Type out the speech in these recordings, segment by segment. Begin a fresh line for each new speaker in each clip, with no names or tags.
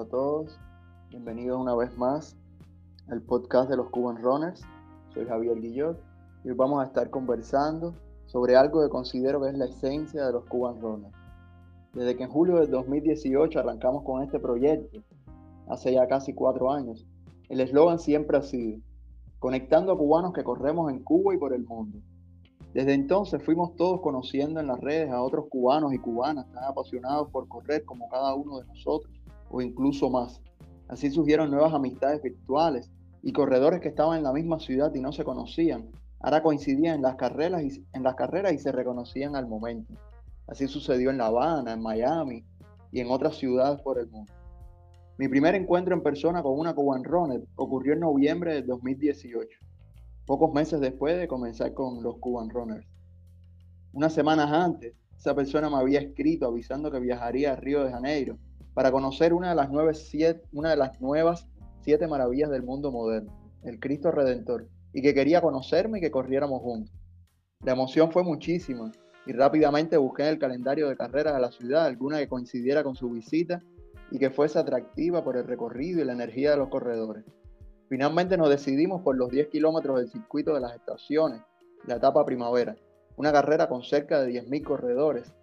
a todos. Bienvenidos una vez más al podcast de los Cuban Runners. Soy Javier Guillot y hoy vamos a estar conversando sobre algo que considero que es la esencia de los Cuban Runners. Desde que en julio del 2018 arrancamos con este proyecto, hace ya casi cuatro años, el eslogan siempre ha sido conectando a cubanos que corremos en Cuba y por el mundo. Desde entonces fuimos todos conociendo en las redes a otros cubanos y cubanas tan apasionados por correr como cada uno de nosotros, o incluso más. Así surgieron nuevas amistades virtuales y corredores que estaban en la misma ciudad y no se conocían, ahora coincidían en las carreras y, en las carreras y se reconocían al momento. Así sucedió en La Habana, en Miami y en otras ciudades por el mundo. Mi primer encuentro en persona con una Cuban Runner ocurrió en noviembre de 2018 pocos meses después de comenzar con los Cuban Runners. Unas semanas antes, esa persona me había escrito avisando que viajaría a Río de Janeiro para conocer una de las, nueve, siete, una de las nuevas siete maravillas del mundo moderno, el Cristo Redentor, y que quería conocerme y que corriéramos juntos. La emoción fue muchísima y rápidamente busqué en el calendario de carreras de la ciudad alguna que coincidiera con su visita y que fuese atractiva por el recorrido y la energía de los corredores. Finalmente nos decidimos por los 10 kilómetros del circuito de las estaciones, la etapa primavera, una carrera con cerca de 10.000 corredores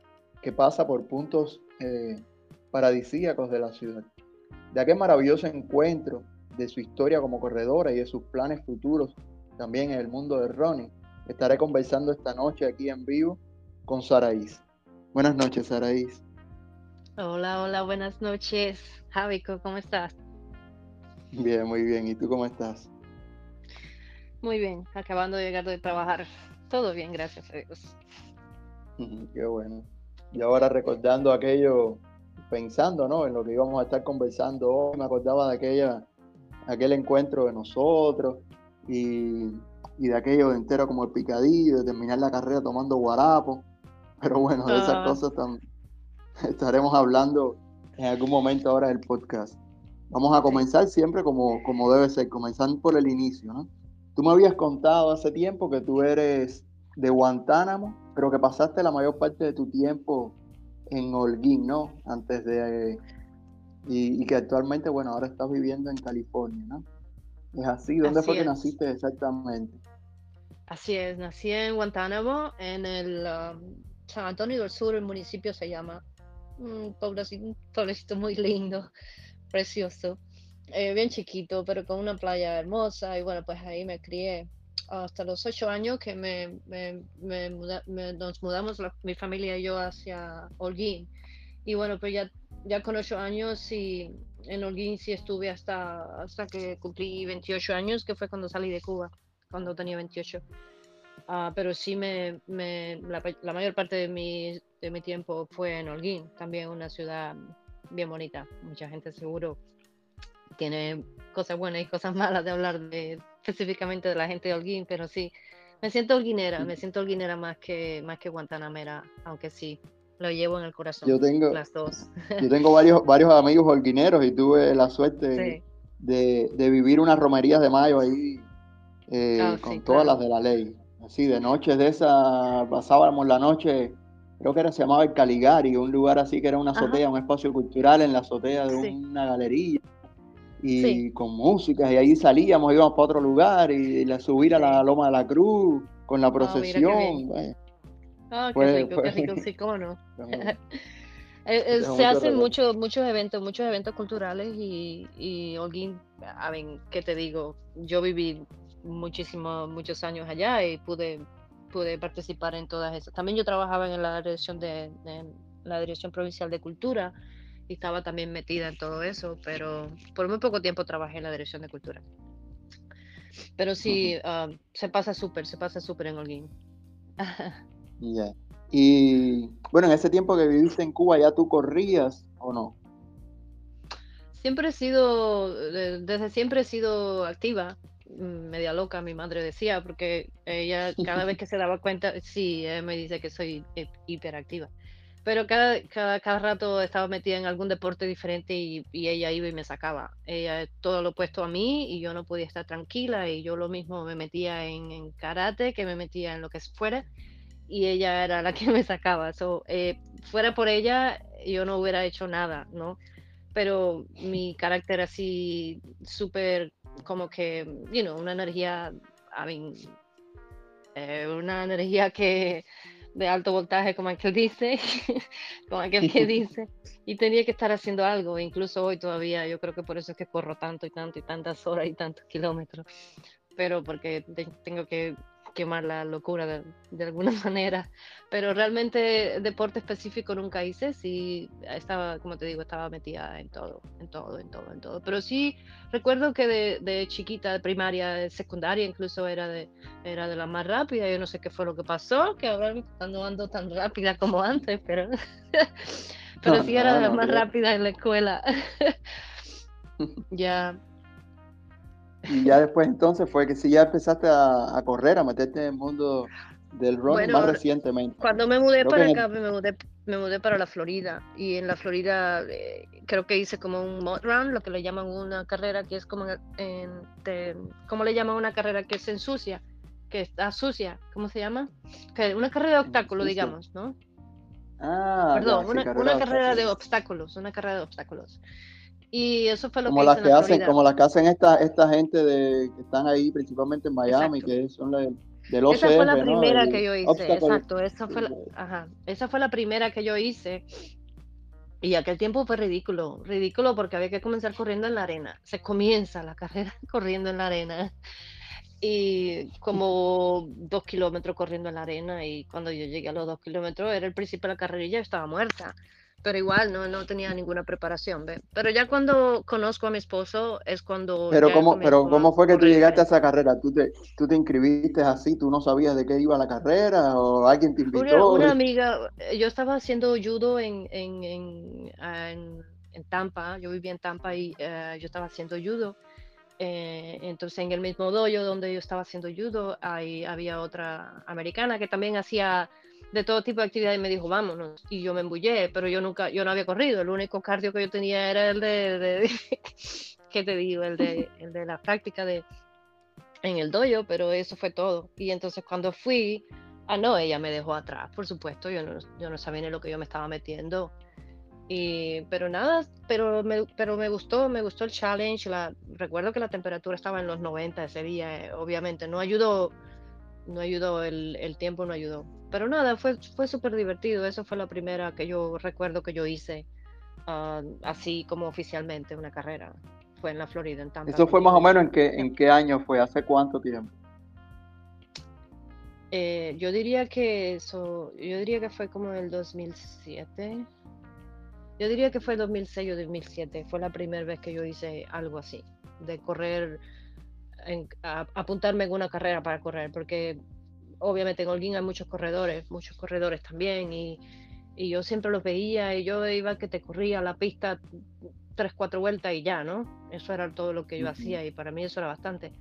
que pasa por puntos eh, paradisíacos de la ciudad. De aquel maravilloso encuentro, de su historia como corredora y de sus planes futuros también en el mundo de Ronnie, estaré conversando esta noche aquí en vivo con Saraís. Buenas noches, Saraís.
Hola, hola, buenas noches. Javico, ¿cómo estás?
Bien, muy bien. ¿Y tú cómo estás?
Muy bien, acabando de llegar de trabajar. Todo bien, gracias a Dios.
Qué bueno. Y ahora recordando aquello, pensando ¿no? en lo que íbamos a estar conversando hoy, me acordaba de aquella, aquel encuentro de nosotros y, de aquello de entero como el picadillo, de terminar la carrera tomando guarapo. Pero bueno, de esas ah. cosas también estaremos hablando en algún momento ahora del podcast. Vamos a comenzar siempre como, como debe ser, comenzando por el inicio, ¿no? Tú me habías contado hace tiempo que tú eres de Guantánamo, pero que pasaste la mayor parte de tu tiempo en Holguín, ¿no? Antes de... Y, que actualmente, bueno, ahora estás viviendo en California, ¿no? ¿Es así? ¿Dónde fue que naciste exactamente?
Así es, nací en Guantánamo, en el um, San Antonio del Sur, el municipio se llama. Un pueblecito, pueblecito muy lindo precioso, eh, bien chiquito, pero con una playa hermosa. Y bueno, pues ahí me crié hasta los ocho años que me, nos mudamos, mi familia y yo, hacia Holguín. Y bueno, pues ya, ya con ocho años y en Holguín sí estuve hasta, hasta que cumplí 28 años, que fue cuando salí de Cuba, cuando tenía 28. Ah, pero sí me, me la, la, mayor parte de mi, de mi tiempo fue en Holguín, también una ciudad bien bonita. Mucha gente seguro tiene cosas buenas y cosas malas de hablar de, específicamente de la gente de Holguín, pero sí, me siento holguinera, me siento holguinera más que, más que guantanamera, aunque sí, lo llevo en el corazón.
Yo tengo,
las dos.
yo tengo varios, varios amigos holguineros y tuve la suerte de, de, vivir unas romerías de mayo ahí eh, ah, con todas las de la ley. Así, de noches de esas, pasábamos la noche creo que era, se llamaba el Caligari, un lugar así que era una azotea, un espacio cultural en la azotea de una galería y con música y ahí salíamos, íbamos para otro lugar y, la subir a la Loma de la Cruz con la ah, procesión.
Ah, qué rico, qué rico, sí, cómo no. Eh, eh, se hacen muchos muchos eventos, muchos eventos culturales y, y Holguín, a ver, ¿qué te digo? Yo viví muchísimos, muchos años allá y pude pude participar en todas esas. También yo trabajaba en la dirección de, la dirección provincial de cultura y estaba también metida en todo eso, pero por muy poco tiempo trabajé en la dirección de cultura. Pero sí, ah, se pasa súper, se pasa súper en Holguín.
Ya. Y bueno, en ese tiempo que viviste en Cuba, ¿ya tú corrías o no?
Siempre he sido, desde siempre he sido activa. Mm, media loca, mi madre decía, porque ella cada vez que se daba cuenta, sí, me dice que soy eh, hiperactiva. Pero cada, cada, cada, rato estaba metida en algún deporte diferente y, ella iba y me sacaba. Ella todo lo opuesto a mí y yo no podía estar tranquila y yo lo mismo me metía en, karate que me metía en lo que fuera y ella era la que me sacaba. So, eh, fuera por ella yo no hubiera hecho nada, ¿no? pero mi carácter así súper como que, you know, una energía, I mean, eh, una energía que de alto voltaje, como aquel dice, como aquel que dice, y tenía que estar haciendo algo, incluso hoy todavía, yo creo que por eso es que corro tanto y tanto y tantas horas y tantos kilómetros, pero porque tengo que quemar la locura de, de, alguna manera. Pero realmente deporte específico nunca hice, sí estaba, como te digo, estaba metida en todo, en todo, en todo, en todo. Pero sí recuerdo que de, de chiquita, de primaria, de secundaria incluso era de, era de la más rápida. Yo no sé qué fue lo que pasó, que ahora no ando tan rápida como antes, pero, pero sí era de la más rápida en la escuela. ya,
y ya después entonces fue que si ya empezaste a, correr, a meterte en el mundo del running más recientemente.
Cuando me mudé para acá, me, mudé, me mudé para la Florida y en la Florida eh, creo que hice como un mod run, lo que le llaman una carrera que es como en, ¿cómo le llaman una carrera que se ensucia? Que está sucia, ¿cómo se llama? Que una carrera de obstáculos, digamos, ¿no?
Ah,
Perdón, una, carrera de obstáculos, una carrera de obstáculos. Y eso fue lo
como
que
las que hacen, como las que hacen esta, esta gente de que están ahí principalmente en Miami, que son la, del OCR,
Esa fue la primera que yo hice, exacto, esa fue, la, ajá, esa fue la primera que yo hice. Y aquel tiempo fue ridículo, ridículo porque había que comenzar corriendo en la arena. Se comienza la carrera corriendo en la arena. Y como dos kilómetros corriendo en la arena. Y cuando yo llegué a los dos kilómetros, era el principio de la carrera y ya estaba muerta pero igual no, no tenía ninguna preparación, ¿ve? Pero ya cuando conozco a mi esposo es cuando...
Pero, ¿cómo, pero ¿cómo fue que tú llegaste a esa carrera? ¿Tú te, ¿Tú te inscribiste así? ¿Tú no sabías de qué iba la carrera? ¿O alguien te invitó?
Una, amiga, yo estaba haciendo judo en, en, en, en, Tampa, yo vivía en Tampa y eh, yo estaba haciendo judo. Eh, entonces en el mismo dojo donde yo estaba haciendo judo, ahí había otra americana que también hacía de todo tipo de actividades y me dijo, vámonos. Y yo me embullé, pero yo nunca, yo no había corrido. El único cardio que yo tenía era el de, ¿qué te digo? El de, el de la práctica de, en el dojo, pero eso fue todo. Y entonces cuando fui, ah, no, ella me dejó atrás, por supuesto. Yo no, yo no sabía ni lo que yo me estaba metiendo. Y, pero nada, pero me, pero me gustó, me gustó el challenge. La, recuerdo que la temperatura estaba en los 90 ese día, eh, obviamente. No ayudó no ayudó, el, el, tiempo no ayudó. Pero nada, fue, fue súper divertido. Esa fue la primera que yo recuerdo que yo hice ah, así como oficialmente una carrera. Fue en la Florida, en Tampa.
¿Eso fue más o menos en qué, en qué año fue? ¿Hace cuánto tiempo?
Eh, yo diría que eso, yo diría que fue como el 2007. Yo diría que fue 2006 o 2007. Fue la primera vez que yo hice algo así, de correr apuntarme en una carrera para correr, porque obviamente en Holguín hay muchos corredores, muchos corredores también, y, y, yo siempre los veía y yo iba que te corría la pista tres, cuatro vueltas y ya, ¿no? Eso era todo lo que yo hacía y para mí eso era bastante.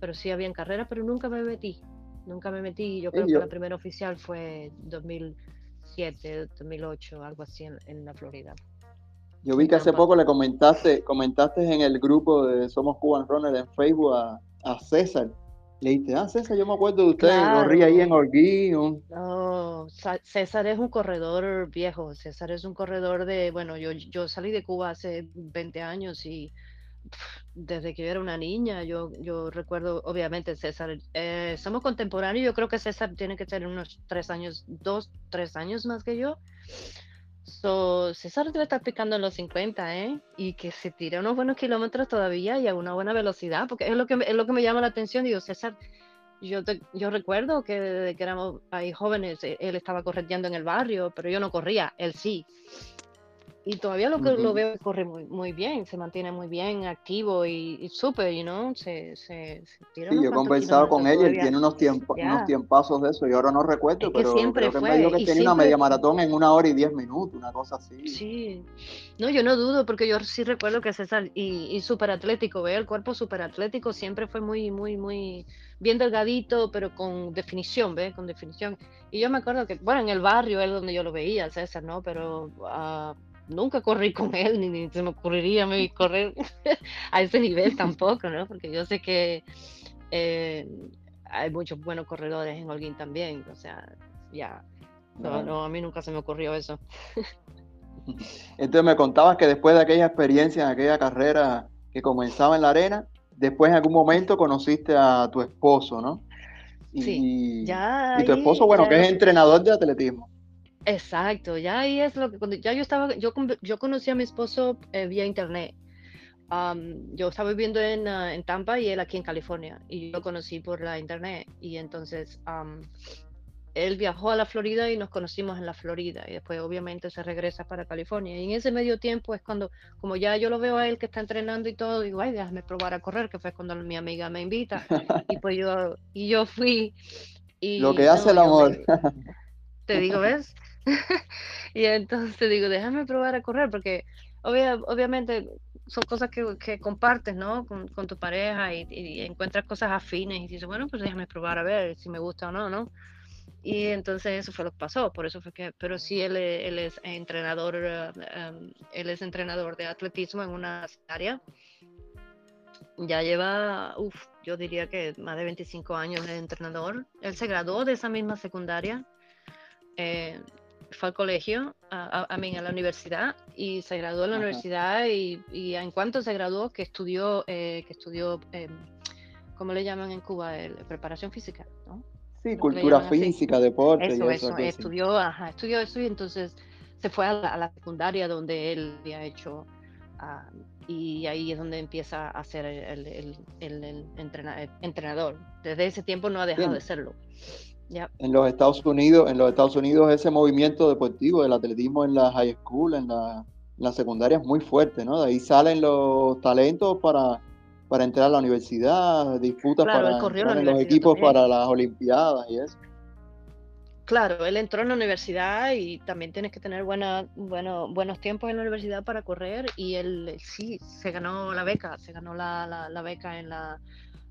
Pero sí había carreras, pero nunca me metí, nunca me metí. Yo creo que la primera oficial fue 2007, 2008, algo así en, en la Florida.
Yo vi que hace poco le comentaste, comentaste en el grupo de Somos Cuban Runner en Facebook a, a César. Le dijiste, ah, César, yo me acuerdo de usted, corría ahí en Orguín.
No, César es un corredor viejo, César es un corredor de, bueno, yo, yo salí de Cuba hace 20 años y desde que yo era una niña, yo, yo recuerdo, obviamente, César, eh, somos contemporáneos, yo creo que César tiene que tener unos tres años, dos, tres años más que yo. So, César debe estar picando en los 50, ¿eh? Y que se tire unos buenos kilómetros todavía y a una buena velocidad, porque es lo que, es lo que me llama la atención. Digo, César, yo, yo recuerdo que desde que éramos ahí jóvenes, él estaba correteando en el barrio, pero yo no corría, él sí y todavía lo que lo veo corre muy, muy bien, se mantiene muy bien, activo y, súper, you know, se, se,
tira sí, yo he conversado con ella, él tiene unos, tiempos unos tiempazos de eso, y ahora no recuerdo, pero
siempre
creo
que
me dijo que tenía una media maratón en una hora y diez minutos, una cosa así.
Sí, no, yo no dudo, porque yo sí recuerdo que César, y, y súper atlético, ve el cuerpo súper atlético, siempre fue muy, muy, muy bien delgadito, pero con definición, ¿ve? Con definición. Y yo me acuerdo que, bueno, en el barrio es donde yo lo veía, César, ¿no? Pero... Uh, nunca corrí con él, ni, se me ocurriría me correr a ese nivel tampoco, ¿no? Porque yo sé que eh, hay muchos buenos corredores en Holguín también, o sea, ya, no, no, a mí nunca se me ocurrió eso.
Entonces me contabas que después de aquella experiencia, en aquella carrera que comenzaba en la arena, después en algún momento conociste a tu esposo, ¿no?
Y, sí, ya.
Y tu esposo, bueno, que es entrenador de atletismo.
Exacto, ya ahí es lo que cuando ya yo estaba, yo, yo conocí a mi esposo eh, vía internet. yo estaba viviendo en, ah, en, Tampa y él aquí en California y yo lo conocí por la internet y entonces él viajó a la Florida y nos conocimos en la Florida y después obviamente se regresa para California. Y en ese medio tiempo es cuando, como ya yo lo veo a él que está entrenando y todo, digo, ay, déjame probar a correr, que fue cuando mi amiga me invita. y pues yo, y yo fui. Y,
lo que hace el amor.
te digo, ¿ves? y entonces digo, déjame probar a correr, porque obviamente son cosas que, que compartes, ¿no? Con, con tu pareja y, y, encuentras cosas afines y dices, bueno, pues déjame probar a ver si me gusta o no, ¿no? Y entonces eso fue lo que pasó, por eso fue que, pero sí él, e, él es entrenador, em, él es entrenador de atletismo en una área. Ya lleva, uff, yo diría que más de 25 años de entrenador. Él se graduó de esa misma secundaria, eh, fue al colegio, a, mí, a la universidad, y se graduó en la universidad y, y, en cuanto se graduó, que estudió, eh, que estudió, em, ¿cómo le llaman en Cuba? preparación física, ¿no?
Sí, cultura física, deporte.
Eso, eso, estudió, ajá, estudió eso y entonces se fue a la, secundaria donde él había hecho, ah, y ahí es donde empieza a ser el, el, el, entrenador. Desde ese tiempo no ha dejado de serlo.
En los Estados Unidos, en los Estados Unidos ese movimiento deportivo del atletismo en la high school, en la, en la secundaria es muy fuerte, ¿no? De ahí salen los talentos para para entrar a la universidad, disputas para entrar en los equipos para las Olimpiadas y eso.
Claro, él entró en la universidad y también tienes que tener buena, bueno, buenos tiempos en la universidad para correr y él sí, se ganó la beca, se ganó la, la, beca en la,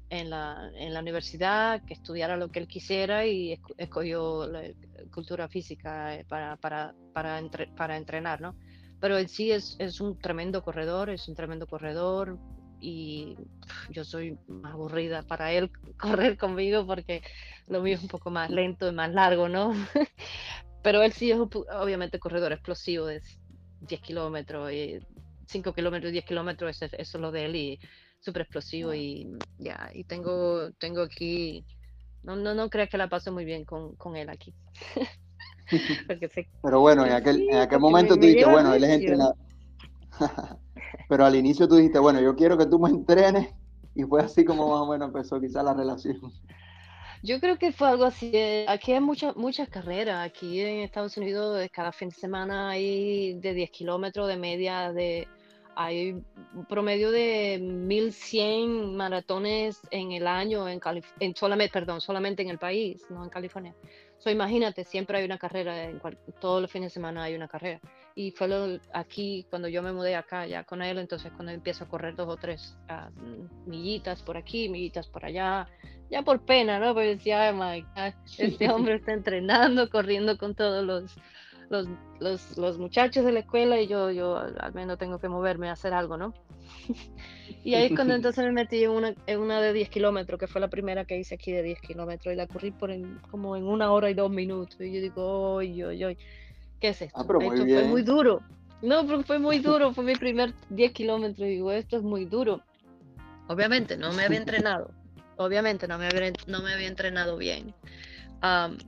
en la, en la, universidad, que estudiara lo que él quisiera y escogió la cultura física eh, para, para, para, para entrenar, ¿no? Pero él sí es, es un tremendo corredor, es un tremendo corredor, y yo soy más aburrida para él correr conmigo porque lo mío es un poco más lento y más largo, ¿no? Pero él sí es obviamente corredor explosivo de 10 kilómetros, y 5 kilómetros, 10 kilómetros, eso, es lo de él y súper explosivo y ya, y tengo, tengo aquí, no, no, no creas que la paso muy bien con, con él aquí.
Pero bueno, en aquel, en aquel momento tú dijiste, bueno, él es entrenador. Pero al inicio tú dijiste, bueno, yo quiero que tú me entrenes y fue así como más o menos empezó quizá la relación.
Yo creo que fue algo así. Eh, aquí hay muchas muchas carreras. Aquí en Estados Unidos cada fin de semana hay de 10 kilómetros de media, de hay un promedio de 1100 maratones en el año en, en solamente, perdón, solamente en el país, no en California. So, imagínate, siempre hay una carrera, en todos los fines de semana hay una carrera. Y fue lo, aquí, cuando yo me mudé acá ya con él, entonces cuando empiezo a correr dos o tres uh, millitas por aquí, millitas por allá, ya por pena, ¿no? Porque decía, my este hombre está entrenando, corriendo con todos los, los, los, los, muchachos de la escuela y yo, yo al menos tengo que moverme a hacer algo, ¿no? y ahí cuando entonces me metí en una, en una de 10 kilómetros, que fue la primera que hice aquí de 10 kilómetros, y la corrí por como en una hora y dos minutos. Y yo digo, oye, oye, oye, ¿qué es esto?
Ah, pero muy fue
muy duro. No, pero fue muy duro, fue mi primer 10 kilómetros. Y digo, esto es muy duro. Obviamente, no me había entrenado. Obviamente, no me había, no me había entrenado bien.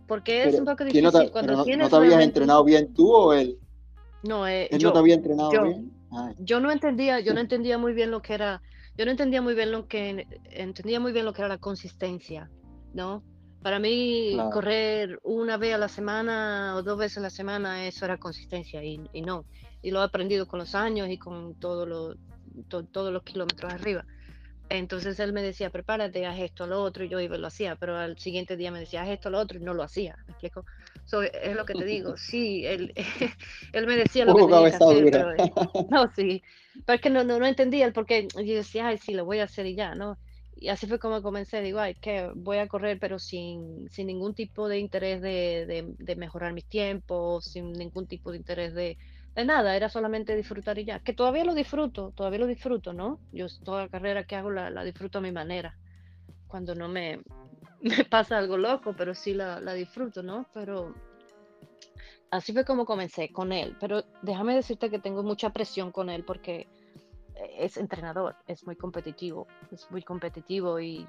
Porque es un poco difícil cuando tienes.
¿No te habías entrenado bien tú o él?
No, eh,
¿Él yo, no te había entrenado bien?
Yo no entendía, yo no entendía muy bien lo que era, yo no entendía muy bien lo que, entendía muy bien lo que era la consistencia, ¿no? Para mí, correr una vez a la semana o dos veces a la semana, eso era consistencia y, y no. Y lo he aprendido con los años y con todo lo, todos los kilómetros arriba. Entonces él me decía, prepárate, haz esto, lo otro, y yo iba y lo hacía, pero al siguiente día me decía, haz esto, lo otro, y no lo hacía. ¿Me explico? es lo que te digo, sí, él, él me decía lo que tenía que hacer, pero, eh, no, sí, pero es que no, no, no entendía el por qué. Yo decía, ay, sí, lo voy a hacer y ya, ¿no? Y así fue como comencé, digo, ay, que voy a correr, pero sin, sin ningún tipo de interés de, de, de mejorar mis tiempos, sin ningún tipo de interés de, de nada, era solamente disfrutar y ya. Que todavía lo disfruto, todavía lo disfruto, ¿no? Yo toda la carrera que hago la, disfruto a mi manera. Cuando no me, pasa algo loco, pero sí la, disfruto, ¿no? Pero así fue como comencé con él, pero déjame decirte que tengo mucha presión con él porque es entrenador, es muy competitivo, es muy competitivo y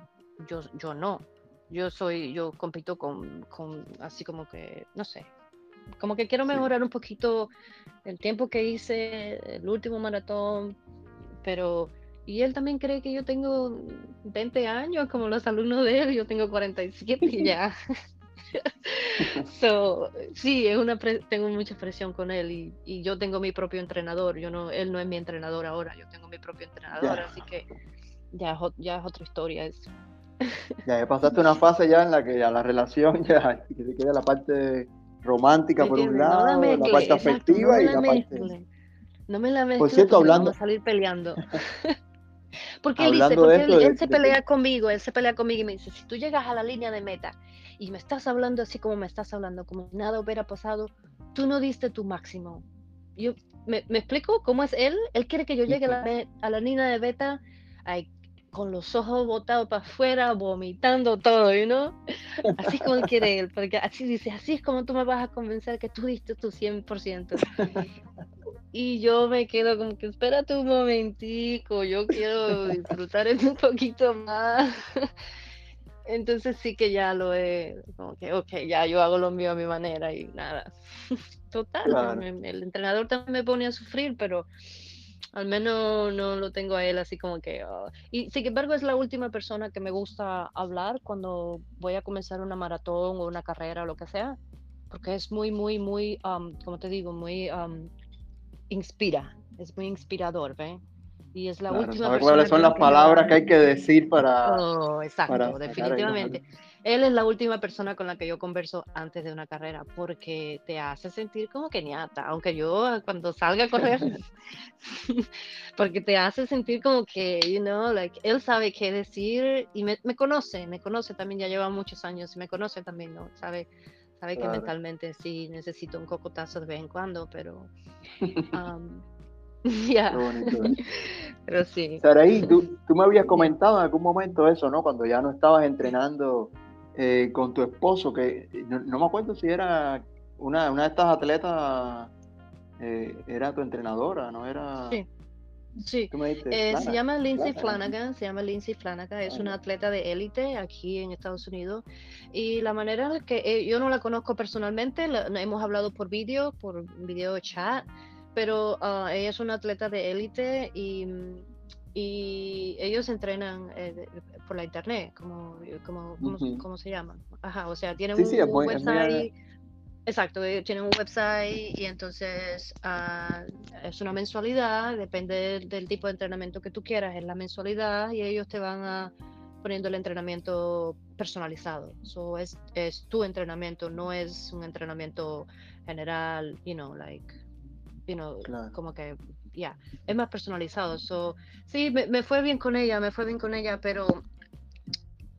yo, yo no. Yo soy, yo compito con, con así como que, no sé, como que quiero mejorar un poquito el tiempo que hice, el último maratón, pero y él también cree que yo tengo 20 años como los alumnos de él, yo tengo 47 y ya. so, sí, es una tengo mucha presión con él y, y, yo tengo mi propio entrenador. Yo no, él no es mi entrenador ahora, yo tengo mi propio entrenador, así que ya, ya es otra historia eso.
Ya, pasaste una fase ya en la que ya la relación ya que se queda la parte romántica por un lado, la, parte afectiva y la, parte.
No me la mezcles, por cierto, hablando... vamos a salir peleando. porque él dice, porque él, se pelea conmigo, él se pelea conmigo y me dice, si tú llegas a la línea de meta y me estás hablando así como me estás hablando, como nada hubiera pasado, tú no diste tu máximo. Yo, ¿me, me explico cómo es él? Él quiere que yo llegue a la, a la línea de beta con los ojos botados para afuera, vomitando todo, ¿no? Así como él quiere él, porque así dice, así es como tú me vas a convencer que tú diste tu 100%. Y yo me quedo como que, espérate un momentico, yo quiero disfrutar un poquito más. Entonces sí que ya lo he, como que, ok, ya yo hago lo mío a mi manera y nada. Total, el entrenador también me pone a sufrir, pero al menos no lo tengo a él así como que... Ah, y sin embargo es la última persona que me gusta hablar cuando voy a comenzar una maratón o una carrera o lo que sea, porque es muy, muy, muy, como te digo, muy... inspira, es muy inspirador, ¿ve? y es la última
persona cuáles son las palabras que hay que decir para
oh, exacto definitivamente él es la última persona con la que yo converso antes de una carrera porque te hace sentir como que ñata aunque yo cuando salga a correr porque te hace sentir como que you know like él sabe qué decir y me, me conoce me conoce también ya lleva muchos años y me conoce también no sabe sabe que mentalmente sí necesito un cocotazo de vez en cuando pero um, Ya. Pero sí.
Saraí, tú, tú me habías comentado en algún momento eso, ¿no? Cuando ya no estabas entrenando eh, con tu esposo, que no, me acuerdo si era una, una de estas atletas, eh, era tu entrenadora, ¿no? Era...
Sí. Sí, eh, se llama Lindsay Flanagan, se llama Lindsay Flanagan, es una atleta de élite aquí en Estados Unidos y la manera en que yo no la conozco personalmente, hemos hablado por vídeo, por video chat, pero ah, ella es una atleta de élite y, y, ellos entrenan eh, por la internet, como, como, ¿cómo, se llama? Ajá, o sea, tienen un, website. Exacto, tienen un website y entonces ah, es una mensualidad, depende del, tipo de entrenamiento que tú quieras, es la mensualidad y ellos te van a poniendo el entrenamiento personalizado. So es, es tu entrenamiento, no es un entrenamiento general, you know, like como que, ya, es más personalizado. So, sí, me, fue bien con ella, me fue bien con ella, pero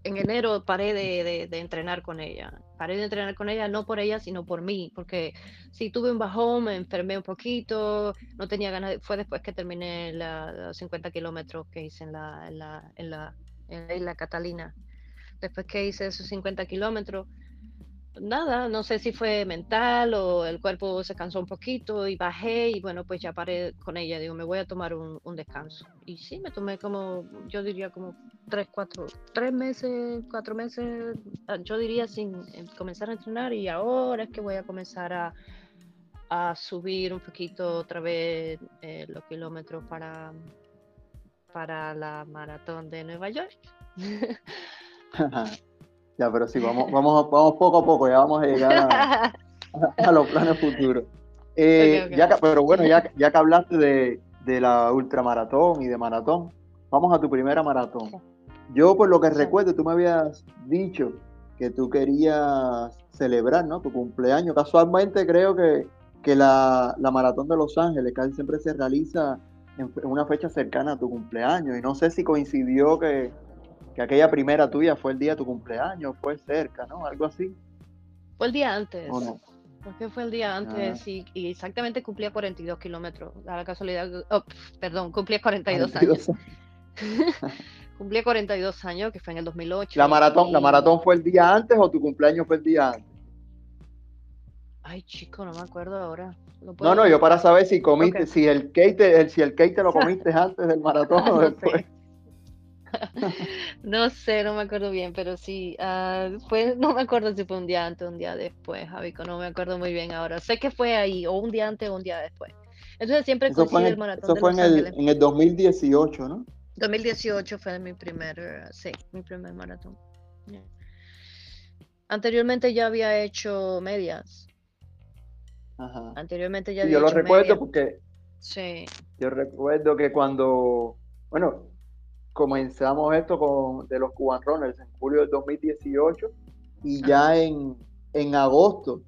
en enero paré de, de, entrenar con ella. Paré de entrenar con ella no por ella, sino por mí, porque si tuve un bajón, me enfermé un poquito, no tenía ganas, fue después que terminé los 50 kilómetros que hice en la, en la, en la, en la isla Catalina. Después que hice esos 50 kilómetros, nada, no sé si fue mental o el cuerpo se cansó un poquito y bajé y bueno, pues ya paré con ella, digo, me voy a tomar un, descanso. Y sí, me tomé como, yo diría como tres, cuatro, tres meses, cuatro meses, ah, yo diría sin comenzar a entrenar y ahora es que voy a comenzar a, a subir un poquito otra vez eh, los kilómetros para, para la maratón de Nueva York.
Ya, pero sí, vamos, vamos, vamos poco a poco, ya vamos a llegar a, los planes futuros. Eh, ya pero bueno, ya, ya que hablaste de, de, la ultramaratón y de maratón, vamos a tu primera maratón. Yo, por lo que recuerdo, tú me habías dicho que tú querías celebrar, ¿no? Tu cumpleaños. Casualmente creo que, que la, la, maratón de Los Ángeles casi siempre se realiza en, una fecha cercana a tu cumpleaños. Y no sé si coincidió que, que aquella primera tuya fue el día de tu cumpleaños, fue cerca, ¿no? Algo así.
Fue el día antes. Porque fue el día antes ah. y, exactamente cumplía 42 kilómetros. A la casualidad, oh, perdón, cumplía 42, años. cumplía 42 años, que fue en el 2008.
¿La maratón, ¿La maratón fue el día antes o tu cumpleaños fue el día antes?
Ay, chico, no me acuerdo ahora.
No, no, yo para saber si comiste, si el cake, te, si el cake te lo comiste antes del maratón o después.
no sé, no me acuerdo bien, pero sí, uh, no me acuerdo si fue un día antes o un día después, Javico, no me acuerdo muy bien ahora. Sé que fue ahí, o un día antes o un día después. Entonces siempre coincide el, maratón.
Eso fue en, el, en el 2018, ¿no?
2018 fue mi primer, sí, mi primer maratón. Anteriormente ya había hecho medias.
Ajá.
Anteriormente ya
sí,
había
Yo lo recuerdo porque.
Sí.
Yo recuerdo que cuando. Bueno, comenzamos esto con de los Cuban Runners en julio del 2018 y ya en, en agosto,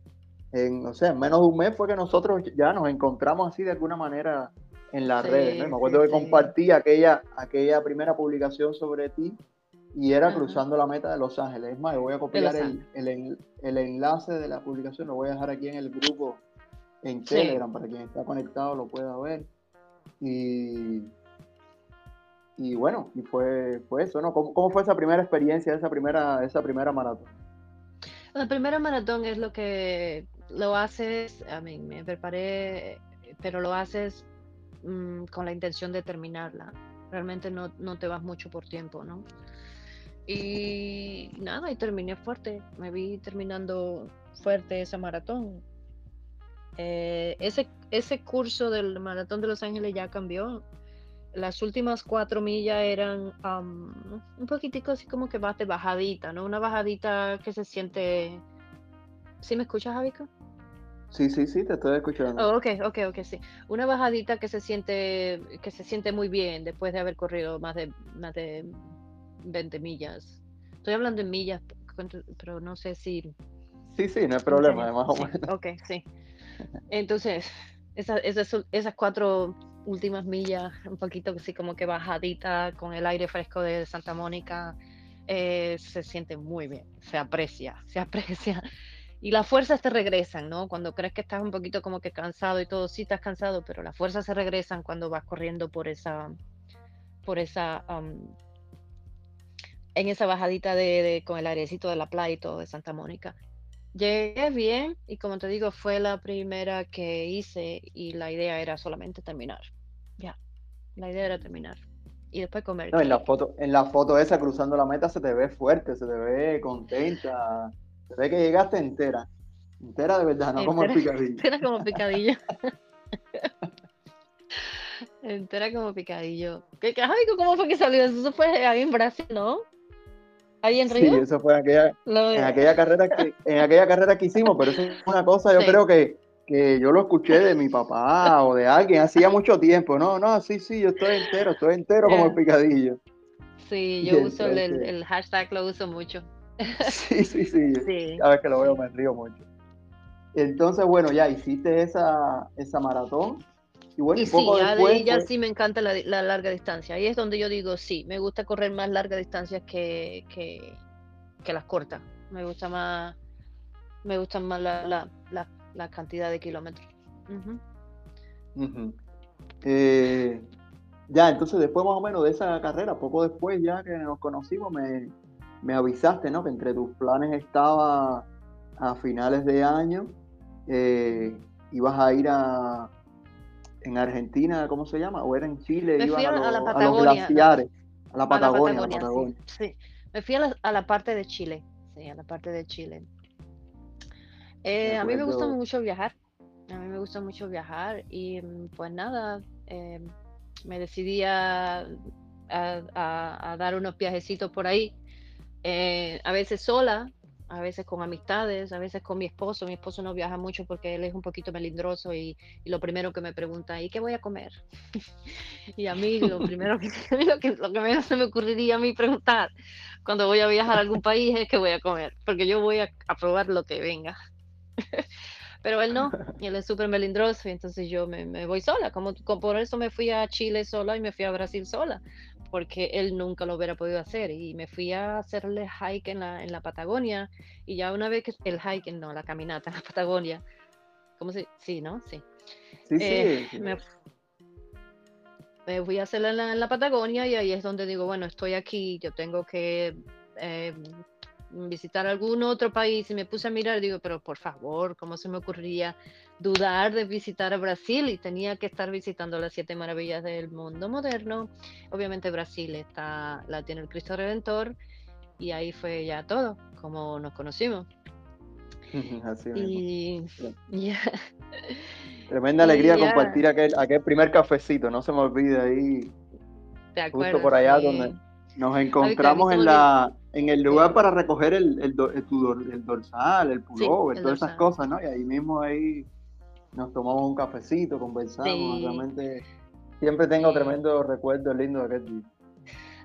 en, o sea, en menos de un mes fue que nosotros ya nos encontramos así de alguna manera en las redes. Me acuerdo que compartí aquella, aquella primera publicación sobre ti y era cruzando la meta de Los Ángeles. Es más, voy a copiar el, el, enlace de la publicación, lo voy a dejar aquí en el grupo en Telegram para quien está conectado lo pueda ver. Y, y bueno, y fue, fue eso, ¿no? ¿Cómo, fue esa primera experiencia, esa primera, esa primera maratón?
La primera maratón es lo que lo haces, a mí me preparé, pero lo haces mm, con la intención de terminarla. Realmente no, no te vas mucho por tiempo, ¿no? Y nada, y terminé fuerte. Me vi terminando fuerte esa maratón. Eh, ese, ese curso del maratón de Los Ángeles ya cambió. Las últimas cuatro millas eran un poquitico así como que vas de bajadita, ¿no? Una bajadita que se siente. ¿Sí me escuchas, Javica?
Sí, sí, sí, te estoy escuchando.
Oh, ok, ok, ok, sí. Una bajadita que se siente, que se siente muy bien después de haber corrido más de, más de 20 millas. Estoy hablando en millas, pero no sé si...
Sí, sí, no hay problema, más o menos.
Ok, sí. Entonces, esas, esas, cuatro últimas millas, un poquito así como que bajadita, con el aire fresco de Santa Mónica, eh, se siente muy bien, se aprecia, se aprecia. Y las fuerzas te regresan, ¿no? Cuando crees que estás un poquito como que cansado y todo, sí estás cansado, pero las fuerzas se regresan cuando vas corriendo por esa, por esa en esa bajadita de, con el airecito de la playa y todo de Santa Mónica. Llegué bien y como te digo, fue la primera que hice y la idea era solamente terminar. La idea era terminar. Y después comer.
No, en la foto, en la foto esa cruzando la meta se te ve fuerte, se te ve contenta, se ve que llegaste entera. Entera de verdad, no como el picadillo.
Entera como picadillo. entera como picadillo. ¿Qué, ¿Cómo fue que salió eso? Eso fue ahí en Brasil, ¿no? ¿Ahí en Río?
Sí, eso fue en aquella, en aquella, carrera, que, en aquella carrera que hicimos, pero eso es una cosa, yo creo que, que yo lo escuché de mi papá o de alguien hacía mucho tiempo. No, no, sí, sí, yo estoy entero, estoy entero como el picadillo.
Sí, yo uso el, el, hashtag, lo uso mucho.
Sí, sí, sí. sí. Cada vez que lo veo me río mucho. Entonces, bueno, ya hiciste esa, esa maratón y bueno,
sí, ya, sí me encanta la, larga distancia. Ahí es donde yo digo, sí, me gusta correr más largas distancias que, que, las cortas. Me gusta más, me gustan más la, la, cantidad de kilómetros.
Eh, ya, entonces después más o menos de esa carrera, poco después ya que nos conocimos, me, me avisaste, ¿no? Que entre tus planes estaba a finales de año, eh, ibas a ir a, en Argentina, ¿cómo se llama? ¿O era en Chile?
Me fui a,
a,
la Patagonia. glaciares,
a la Patagonia. Sí,
me fui a la, parte de Chile, sí, a la parte de Chile. Eh, a mí me gusta mucho viajar, a mí me gusta mucho viajar y mm, pues nada, eh, me decidí a, dar unos viajecitos por ahí, eh, a veces sola, a veces con amistades, a veces con mi esposo. Mi esposo no viaja mucho porque él es un poquito melindroso y, lo primero que me pregunta, ¿y qué voy a comer? y a mí lo primero que, lo que, lo que menos se me ocurriría a mí preguntar cuando voy a viajar a algún país es qué voy a comer, porque yo voy a, probar lo que venga. Pero él no, él es súper melindroso y entonces yo me, me voy sola, como, como, por eso me fui a Chile sola y me fui a Brasil sola, porque él nunca lo hubiera podido hacer. Y me fui a hacerle hike en la, en la Patagonia. Y ya una vez que el hike, no, la caminata en la Patagonia, ¿cómo se? Sí, ¿no? Sí.
Sí, sí. Eh,
me, fui a hacerla en la, Patagonia y ahí es donde digo, bueno, estoy aquí, yo tengo que eh, visitar algún otro país y me puse a mirar, digo, pero por favor, ¿cómo se me ocurría dudar de visitar a Brasil? Y tenía que estar visitando las siete maravillas del mundo moderno. Obviamente Brasil está, la tiene el Cristo Redentor y ahí fue ya todo, como nos conocimos.
Así
Y.
Tremenda alegría compartir aquel, aquel primer cafecito, no se me olvide ahí. justo por allá donde nos encontramos en la en el lugar para recoger el, el, el, dorsal, el pullover, todas esas cosas, ¿no? Y ahí mismo ahí nos tomamos un cafecito, conversamos, realmente siempre tengo tremendo recuerdos lindos de aquel día.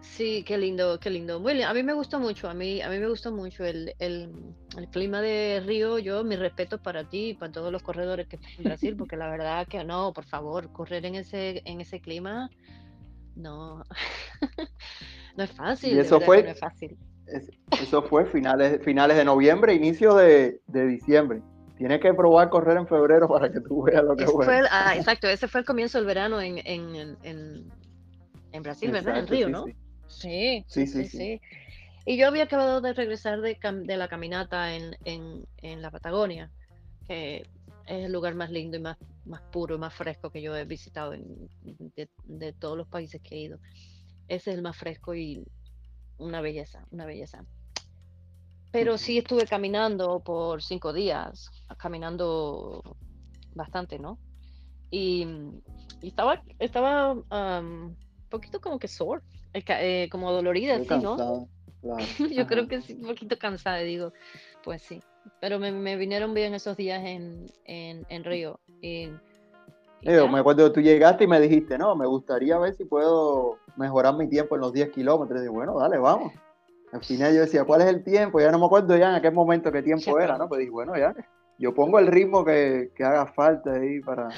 Sí, qué lindo, qué lindo. Muy A mí me gustó mucho, a mí, a mí me gustó mucho el, el, el clima de Río. Yo, mi respeto para ti y para todos los corredores que en Brasil, porque la verdad que no, por favor, correr en ese, en ese clima, no, no es fácil.
Y eso fue,
no es fácil.
Eso fue finales, finales de noviembre, inicio de, de diciembre. Tienes que probar correr en febrero para que tú veas lo que
fue. Ah, exacto, ese fue el comienzo del verano en, en, en, en Brasil, ¿verdad? En Río, ¿no? Sí, sí, sí, sí, Y yo había acabado de regresar de, de la caminata en, en, en, la Patagonia, que es el lugar más lindo y más, más puro y más fresco que yo he visitado de, de, todos los países que he ido. Ese es el más fresco y una belleza, una belleza. Pero sí estuve caminando por cinco días, caminando bastante, ¿no? Y, y estaba, estaba un poquito como que sore, eh, como dolorida, sí, ¿no? Yo creo que sí, un poquito cansada, digo, pues sí. Pero me, me vinieron bien esos días en, en, en Río. Y,
me acuerdo tú llegaste y me dijiste, no, me gustaría ver si puedo mejorar mi tiempo en los 10 kilómetros. Y bueno, dale, vamos. Al final yo decía, ¿cuál es el tiempo? Ya no me acuerdo ya en aquel momento qué tiempo era, ¿no? Pues dije, bueno, ya, yo pongo el ritmo que, que haga falta ahí para,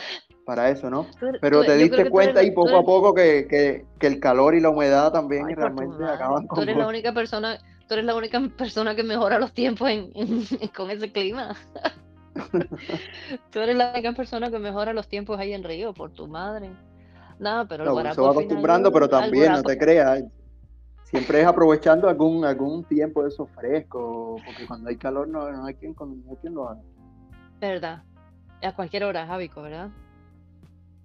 para eso, ¿no? Pero te diste cuenta ahí poco a poco que, que, que, el calor y la humedad también realmente acaban
con... Tú eres la única persona, tú eres la única persona que mejora los tiempos en, con ese clima. tú eres la única persona que mejora los tiempos ahí en Río, por tu madre. Nada, pero el
no, se va acostumbrando, pero también, no te creas. Siempre es aprovechando algún, algún tiempo de eso fresco, porque cuando hay calor no, no, hay, quien, no hay quien lo haga.
Verdad. A cualquier hora, Javico, ¿verdad?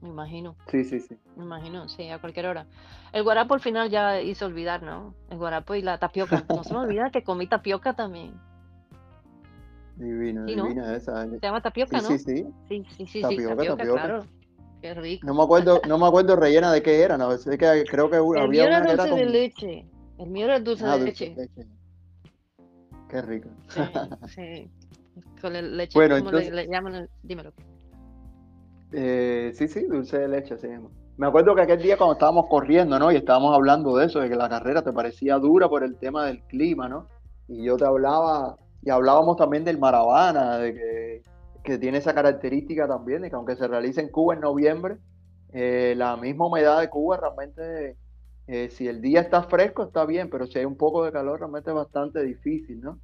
me imagino.
Sí, sí, sí.
Me imagino, sí, a cualquier hora. El guarapo al final ya hizo olvidar, ¿no? El guarapo y la tapioca. No se me olvida que comí tapioca también.
Divino, divina esa.
Se llama tapioca,
¿no?
Sí,
sí,
sí. Sí, sí, tapioca, tapioca, claro. Qué rico.
No me acuerdo, no me acuerdo rellena de qué era, no sé que creo que
el había mío era dulce de leche. El mío era dulce,
ah,
de, leche.
Qué rico.
Sí, sí. Con el leche,
bueno,
¿cómo entonces... le, le llaman? Dímelo.
Eh, sí, sí, dulce de leche sí. Me acuerdo que aquel día cuando estábamos corriendo, ¿no? Y estábamos hablando de eso, de que la carrera te parecía dura por el tema del clima, ¿no? Y yo te hablaba, y hablábamos también del Maravana, de que, que tiene esa característica también, de que aunque se realice en Cuba en noviembre, eh, la misma humedad de Cuba realmente, eh, si el día está fresco, está bien, pero si hay un poco de calor, realmente es bastante difícil, ¿no?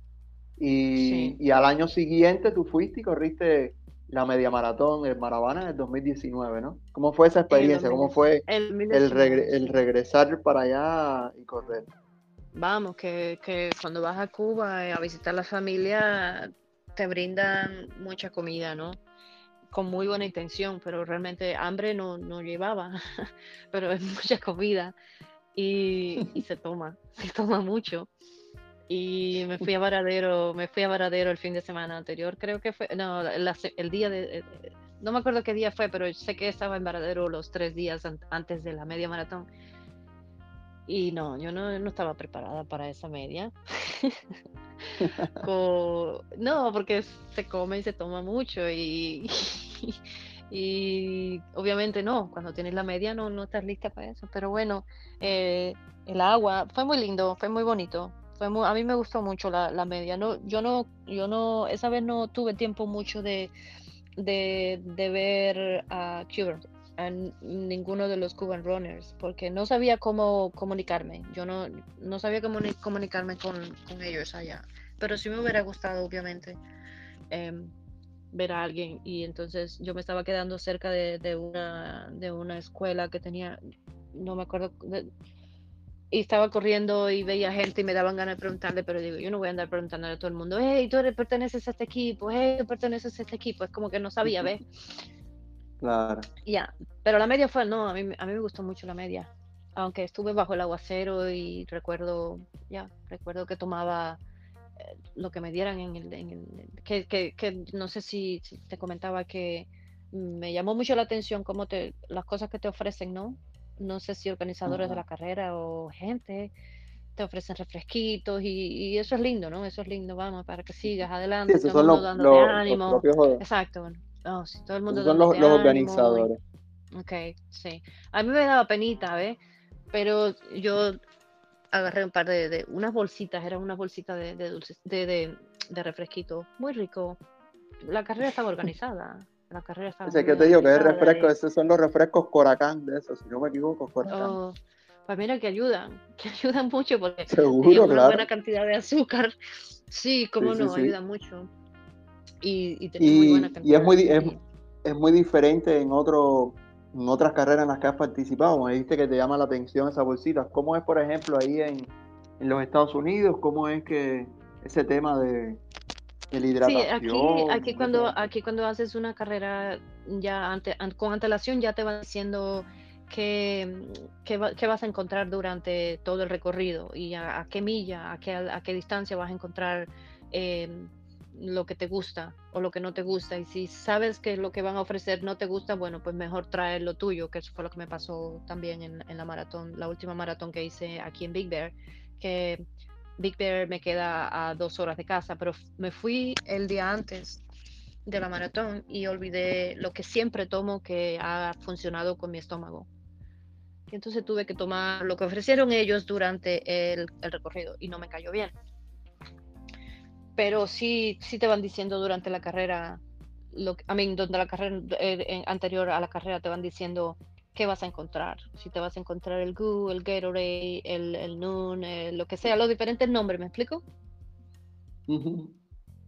Y, y al año siguiente tú fuiste y corriste la media maratón, el Maravana en el 2019, ¿no? ¿Cómo fue esa experiencia? ¿Cómo fue el, el, regresar para allá y correr?
Vamos, que, que, cuando vas a Cuba a visitar la familia, te brindan mucha comida, ¿no? Con muy buena intención, pero realmente hambre no, no llevaba, pero es mucha comida y, y se toma, se toma mucho y me fui a Varadero, me fui a Varadero el fin de semana anterior, creo que fue, no, el día de, eh, no me acuerdo qué día fue, pero sé que estaba en Varadero los tres días antes de la media maratón. Y no, yo no, no estaba preparada para esa media. no, porque se come y se toma mucho y, y, obviamente no, cuando tienes la media no, no estás lista para eso. Pero bueno, eh, el agua fue muy lindo, fue muy bonito a mí me gustó mucho la, la, media. No, yo no, yo no, esa vez no tuve tiempo mucho de, de, de ver a Cuba, a ninguno de los Cuban Runners, porque no sabía cómo comunicarme. Yo no, no sabía cómo comunicarme con, con ellos allá. Pero sí me hubiera gustado, obviamente, em, ver a alguien. Y entonces yo me estaba quedando cerca de, de, una, de una escuela que tenía, no me acuerdo, y estaba corriendo y veía gente y me daban ganas de preguntarle, pero digo, yo no voy a andar preguntándole a todo el mundo, hey, tú eres, perteneces a este equipo, hey, tú perteneces a este equipo, es como que no sabía, ¿ves?
Claro.
Ya, pero la media fue, no, a mí, a mí me gustó mucho la media, aunque estuve bajo el aguacero y recuerdo, ya, recuerdo que tomaba eh, lo que me dieran en el, en el que, que, que, no sé si, si, te comentaba que me llamó mucho la atención cómo te, las cosas que te ofrecen, ¿no? no sé si organizadores de la carrera o gente, te ofrecen refresquitos y, eso es lindo, ¿no? Eso es lindo, vamos, para que sigas adelante, todo el mundo dándote ánimo. Exacto, bueno. Oh, todo el mundo
son los, organizadores.
Ok, sí. A mí me daba penita, ¿ves? Pero yo agarré un par de, unas bolsitas, eran unas bolsitas de, de dulces, de, de, de refresquito, muy rico. La carrera estaba organizada. La carrera estaba.
Ese que te digo que es refresco, esos son los refrescos Coracán de esos, si no me equivoco, Coracán. Oh,
pues mira que ayudan, que ayudan mucho porque
Seguro,
una buena cantidad de azúcar. Sí, cómo no, ayudan mucho. Y, y, y, muy buena cantidad
y es muy, es, es, muy diferente en otro, en otras carreras en las que has participado. Me dijiste que te llama la atención esas bolsitas. ¿Cómo es, por ejemplo, ahí en, en los Estados Unidos? ¿Cómo es que ese tema de,
Sí, aquí, aquí, cuando, aquí cuando haces una carrera ya ante, con antelación ya te van diciendo qué, qué, vas a encontrar durante todo el recorrido y a, qué milla, a qué, a qué distancia vas a encontrar em, lo que te gusta o lo que no te gusta. Y si sabes que lo que van a ofrecer no te gusta, bueno, pues mejor traer lo tuyo, que eso fue lo que me pasó también en, en la maratón, la última maratón que hice aquí en Big Bear, que Big Bear me queda a dos horas de casa, pero me fui el día antes de la maratón y olvidé lo que siempre tomo que ha funcionado con mi estómago. Y entonces tuve que tomar lo que ofrecieron ellos durante el, recorrido y no me cayó bien. Pero sí, sí te van diciendo durante la carrera, lo, a mí, donde la carrera eh, anterior a la carrera te van diciendo qué vas a encontrar. Si te vas a encontrar el Goo, el Gatorade, el, el Noon, lo que sea, los diferentes nombres, ¿me explico?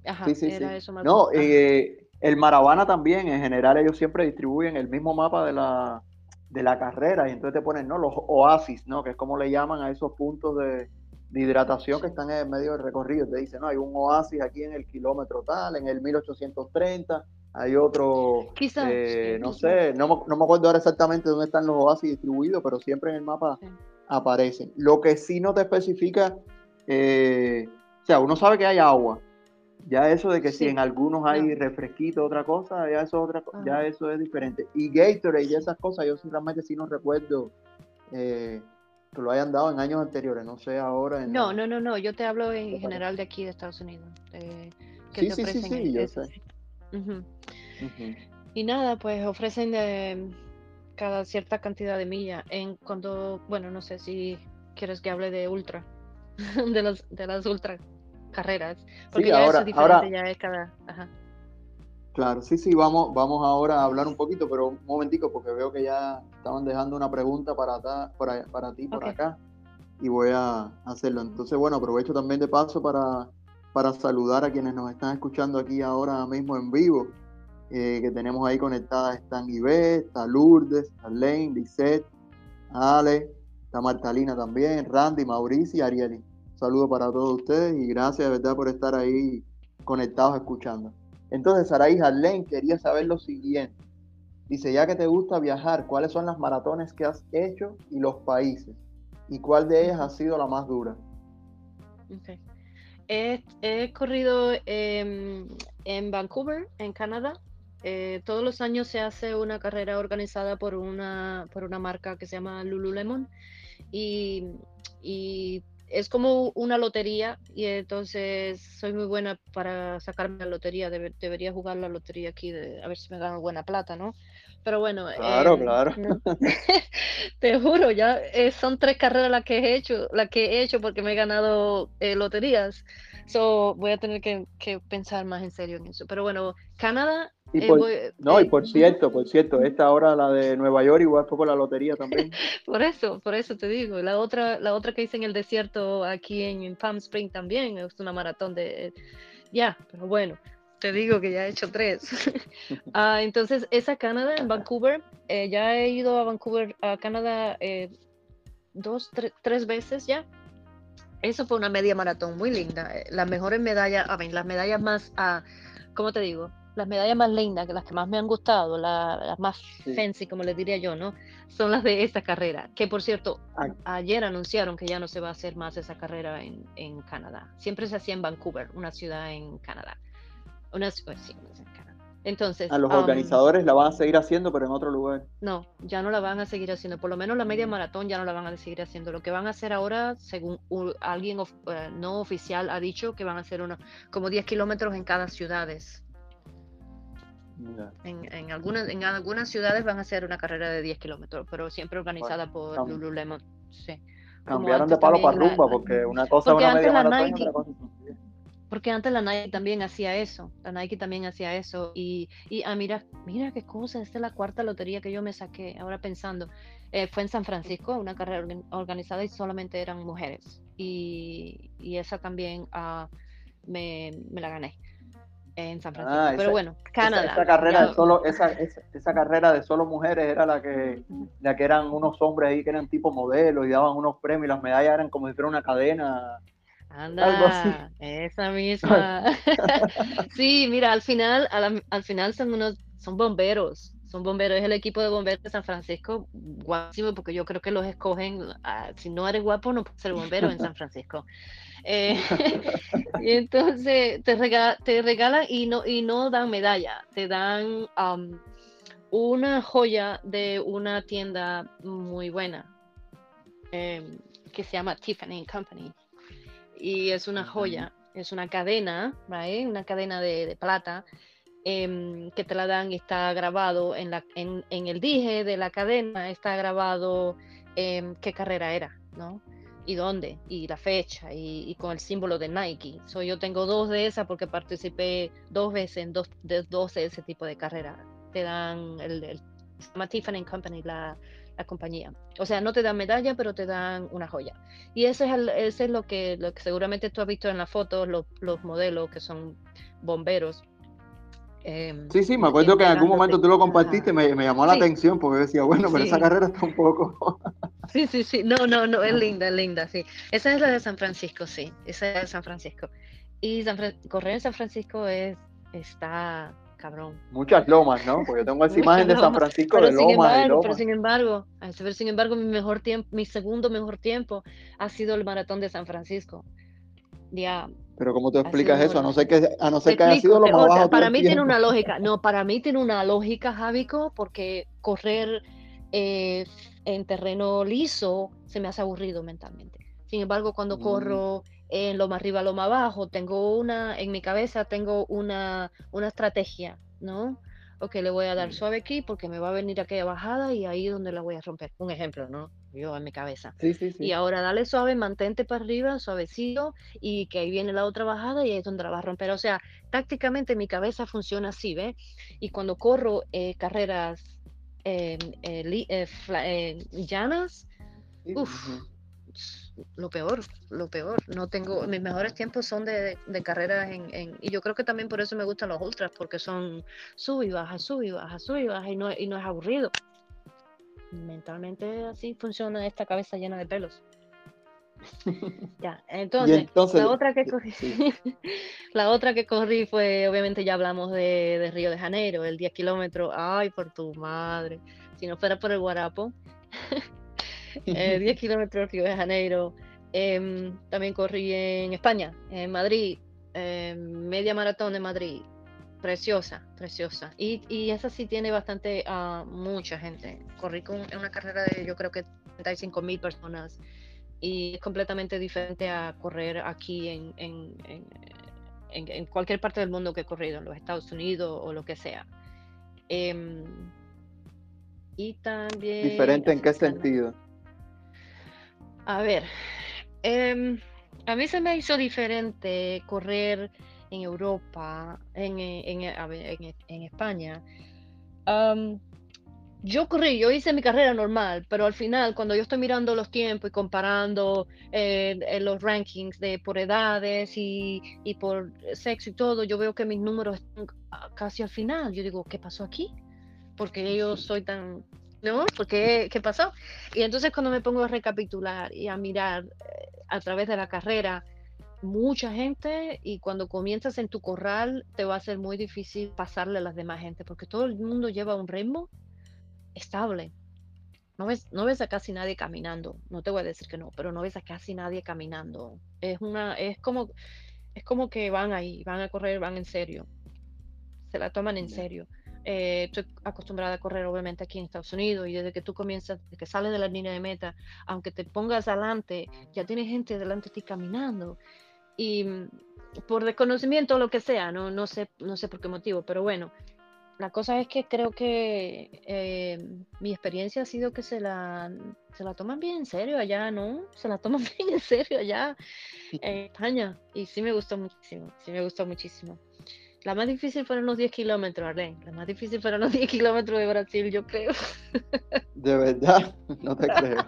Ajá, sí, sí, era eso más No, eh, el Maravana también, en general ellos siempre distribuyen el mismo mapa de la, de la carrera y entonces te ponen, ¿no? Los oasis, ¿no? Que es como le llaman a esos puntos de, de hidratación que están en medio del recorrido. Te dicen, no, hay un oasis aquí en el kilómetro tal, en el 1830, hay otro, eh, no sé, no, no, me acuerdo ahora exactamente dónde están los oasis distribuidos, pero siempre en el mapa aparecen. Lo que sí no te especifica, eh, o sea, uno sabe que hay agua. Ya eso de que si en algunos hay refresquito, otra cosa, ya eso, otra, ya eso es diferente. Y Gatorade y esas cosas, yo realmente sí no recuerdo eh, que lo hayan dado en años anteriores, no sé ahora.
no, no, no, no, yo te hablo en general de aquí de Estados Unidos.
sí, sí, sí, sí, yo sé.
Y nada, pues ofrecen de cada cierta cantidad de milla. En cuando, bueno, no sé si quieres que hable de ultra, de los de las ultra carreras, porque ya eso es diferente, ya es cada.
Claro, sí, sí, vamos, vamos ahora a hablar un poquito, pero un momentico, porque veo que ya estaban dejando una pregunta para, para, para ti por acá y voy a hacerlo. Entonces, bueno, aprovecho también de paso para para saludar a quienes nos están escuchando aquí ahora mismo en vivo, eh, que tenemos ahí conectadas están Ivette, está Lourdes, Lane, Lisette, Ale, está Martalina también, Randy, Mauricio y Arieli. Un saludo para todos ustedes y gracias de verdad por estar ahí conectados escuchando. Entonces, Saraí Harlene quería saber lo siguiente. Dice, ya que te gusta viajar, ¿cuáles son las maratones que has hecho y los países? ¿Y cuál de ellas ha sido la más dura?
Okay. He, corrido en Vancouver, en Canadá. Eh, todos los años se hace una carrera organizada por una, por una marca que se llama Lululemon y es como una lotería y entonces soy muy buena para sacarme la lotería. debería jugar la lotería aquí de, a ver si me gano buena plata, ¿no? Pero bueno.
Claro, em, claro.
te juro, ya eh, son tres carreras las que he hecho, las que he hecho porque me he ganado eh, loterías. So, voy a tener que, pensar más en serio en eso. Pero bueno, Canadá.
Y eh, no, y por cierto, por cierto, esta hora la de Nueva York igual fue por la lotería también.
por eso, por eso te digo. La otra, la otra que hice en el desierto aquí en, Palm Spring también es una maratón de. Ya, pero bueno, te digo que ya he hecho tres. Ah, entonces, esa Canadá en Vancouver, eh, ya he ido a Vancouver, a Canadá, eh, dos, tres veces ya. Eso fue una media maratón muy linda. Eh, las mejores medallas, a ver, las medallas más, uh, ¿cómo te digo? Las medallas más lindas, las que más me han gustado, las más fancy, como les diría yo, ¿no? Son las de esta carrera. Que por cierto, ayer anunciaron que ya no se va a hacer más esa carrera en, en Canadá. Siempre se hacía en Vancouver, una ciudad en Canadá. Una. Entonces,
a los organizadores la van a seguir haciendo, pero en otro lugar.
No, ya no la van a seguir haciendo. Por lo menos la media maratón ya no la van a seguir haciendo. Lo que van a hacer ahora, según alguien eh, no oficial ha dicho, que van a hacer unos como 10 kilómetros en cada ciudades. En, en, algunas, en algunas ciudades van a hacer una carrera de 10 kilómetros, pero siempre organizada por Lululemon. Sí.
Cambiaron de palo para rumba, porque una cosa es una media maratón y otra cosa
porque antes la Nike también hacía eso, la Nike también hacía eso. Y, y ah, mira, mira qué cosa, esta es la cuarta lotería que yo me saqué, ahora pensando. Eh, fue en San Francisco, una carrera organizada y solamente eran mujeres. Y, y esa también ah, me, me, la gané en San Francisco. Ah, Pero bueno, Canadá.
Esa, carrera de solo, esa, esa, carrera de solo mujeres era la que, la que eran unos hombres ahí que eran tipo modelos y daban unos premios y las medallas eran como si fuera una cadena
Anda, esa misma. sí, mira, al final, al, final son unos, son bomberos, son bomberos, es el equipo de bomberos de San Francisco, guapísimo, porque yo creo que los escogen, ah, si no eres guapo, no puedes ser bombero en San Francisco. Eh, y entonces te, te regalan y no, y no dan medalla, te dan una joya de una tienda muy buena em, que se llama Tiffany Company y es una joya, es una cadena, una cadena de, plata em, que te la dan y está grabado en, la, en, el dije de la cadena, está grabado em, qué carrera era, ¿no? Y dónde, y la fecha, y, con el símbolo de Nike. So, yo tengo dos de esas porque participé dos veces en dos de, dos de ese tipo de carrera. Te dan el, el Tiffany Company, la, la compañía. O sea, no te dan medalla, pero te dan una joya. Y ese es, el, ese es lo, que, lo que seguramente tú has visto en las fotos, los, los modelos que son bomberos.
Em, sí, sí, me acuerdo que en algún momento tú lo compartiste, me, me llamó la atención porque decía, bueno, pero esa carrera está un poco...
sí, sí, sí, no, no, no, es linda, es linda, sí. Esa es la de San Francisco, sí, esa es de San Francisco. Y correr en San Francisco es, está, cabrón.
Muchas lomas, ¿no? Porque yo tengo esa imagen de San Francisco de lomas,
Pero sin embargo, pero sin embargo, mi mejor tiempo, mi segundo mejor tiempo ha sido el maratón de San Francisco. Ya.
Pero ¿cómo te explicas eso? A no ser que, a no ser que haya sido lo más bajo
Para mí tiene una lógica. No, para mí tiene una lógica, Javico, porque correr eh, en terreno liso se me hace aburrido mentalmente. Sin embargo, cuando mm. corro en lo más arriba, lo más abajo, tengo una, en mi cabeza tengo una, una estrategia, ¿no? Ok, le voy a dar suave aquí porque me va a venir aquella bajada y ahí es donde la voy a romper. Un ejemplo, ¿no? Yo en mi cabeza.
Sí, sí, sí.
Y ahora dale suave, mantente para arriba, suavecito, y que ahí viene la otra bajada y ahí es donde la vas a romper. O sea, tácticamente mi cabeza funciona así, ¿ves? Y cuando corro eh, carreras em, eh, eh, llanas, uff, lo peor, lo peor. No tengo, mis mejores tiempos son de, de carreras en, y yo creo que también por eso me gustan los ultras, porque son sub y baja, sub y baja, sub y baja, y no, y no es aburrido. Mentalmente así funciona esta cabeza llena de pelos. ya, entonces, la otra que corrí, la otra que corrí fue, obviamente ya hablamos de, de Río de Janeiro, el 10 kilómetros, ay, por tu madre, si no fuera por el Guarapo, 10 eh, kilómetros Río de Janeiro. Em, también corrí en España, en Madrid, em, media maratón de Madrid. Preciosa, preciosa. Y, y esa sí tiene bastante, uh, mucha gente. Corrí con una carrera de yo creo que 35 mil personas y es completamente diferente a correr aquí en, en, en, en, cualquier parte del mundo que he corrido, en los Estados Unidos o lo que sea. Em, y también...
¿Diferente en qué sentido?
A ver, em, a mí se me hizo diferente correr en Europa, en, en, España. yo corrí, yo hice mi carrera normal, pero al final, cuando yo estoy mirando los tiempos y comparando eh, los rankings de por edades y, y, por sexo y todo, yo veo que mis números están casi al final. Yo digo, ¿qué pasó aquí? Porque yo soy tan ¿no? Porque, ¿qué pasó? Y entonces cuando me pongo a recapitular y a mirar eh, a través de la carrera, mucha gente y cuando comienzas en tu corral te va a ser muy difícil pasarle a las demás gente porque todo el mundo lleva un ritmo estable. No ves, no ves a casi nadie caminando, no te voy a decir que no, pero no ves a casi nadie caminando. Es una, es como, es como que van ahí, van a correr, van en serio. Se la toman en serio. Eh, estoy acostumbrada a correr obviamente aquí en Estados Unidos y desde que tú comienzas, desde que sales de la línea de meta, aunque te pongas adelante, ya tienes gente delante de ti caminando y mm, por desconocimiento o lo que sea, no, no, sé, no sé por qué motivo, pero bueno, la cosa es que creo que eh, mi experiencia ha sido que se la, se la toman bien en serio allá, ¿no? Se la toman bien en serio allá en España. Y sí me gustó muchísimo, sí me gustó muchísimo. La más difícil fueron los 10 kilómetros, Arlen. La más difícil fueron los 10 kilómetros de Brasil, yo creo.
De verdad, no te creo.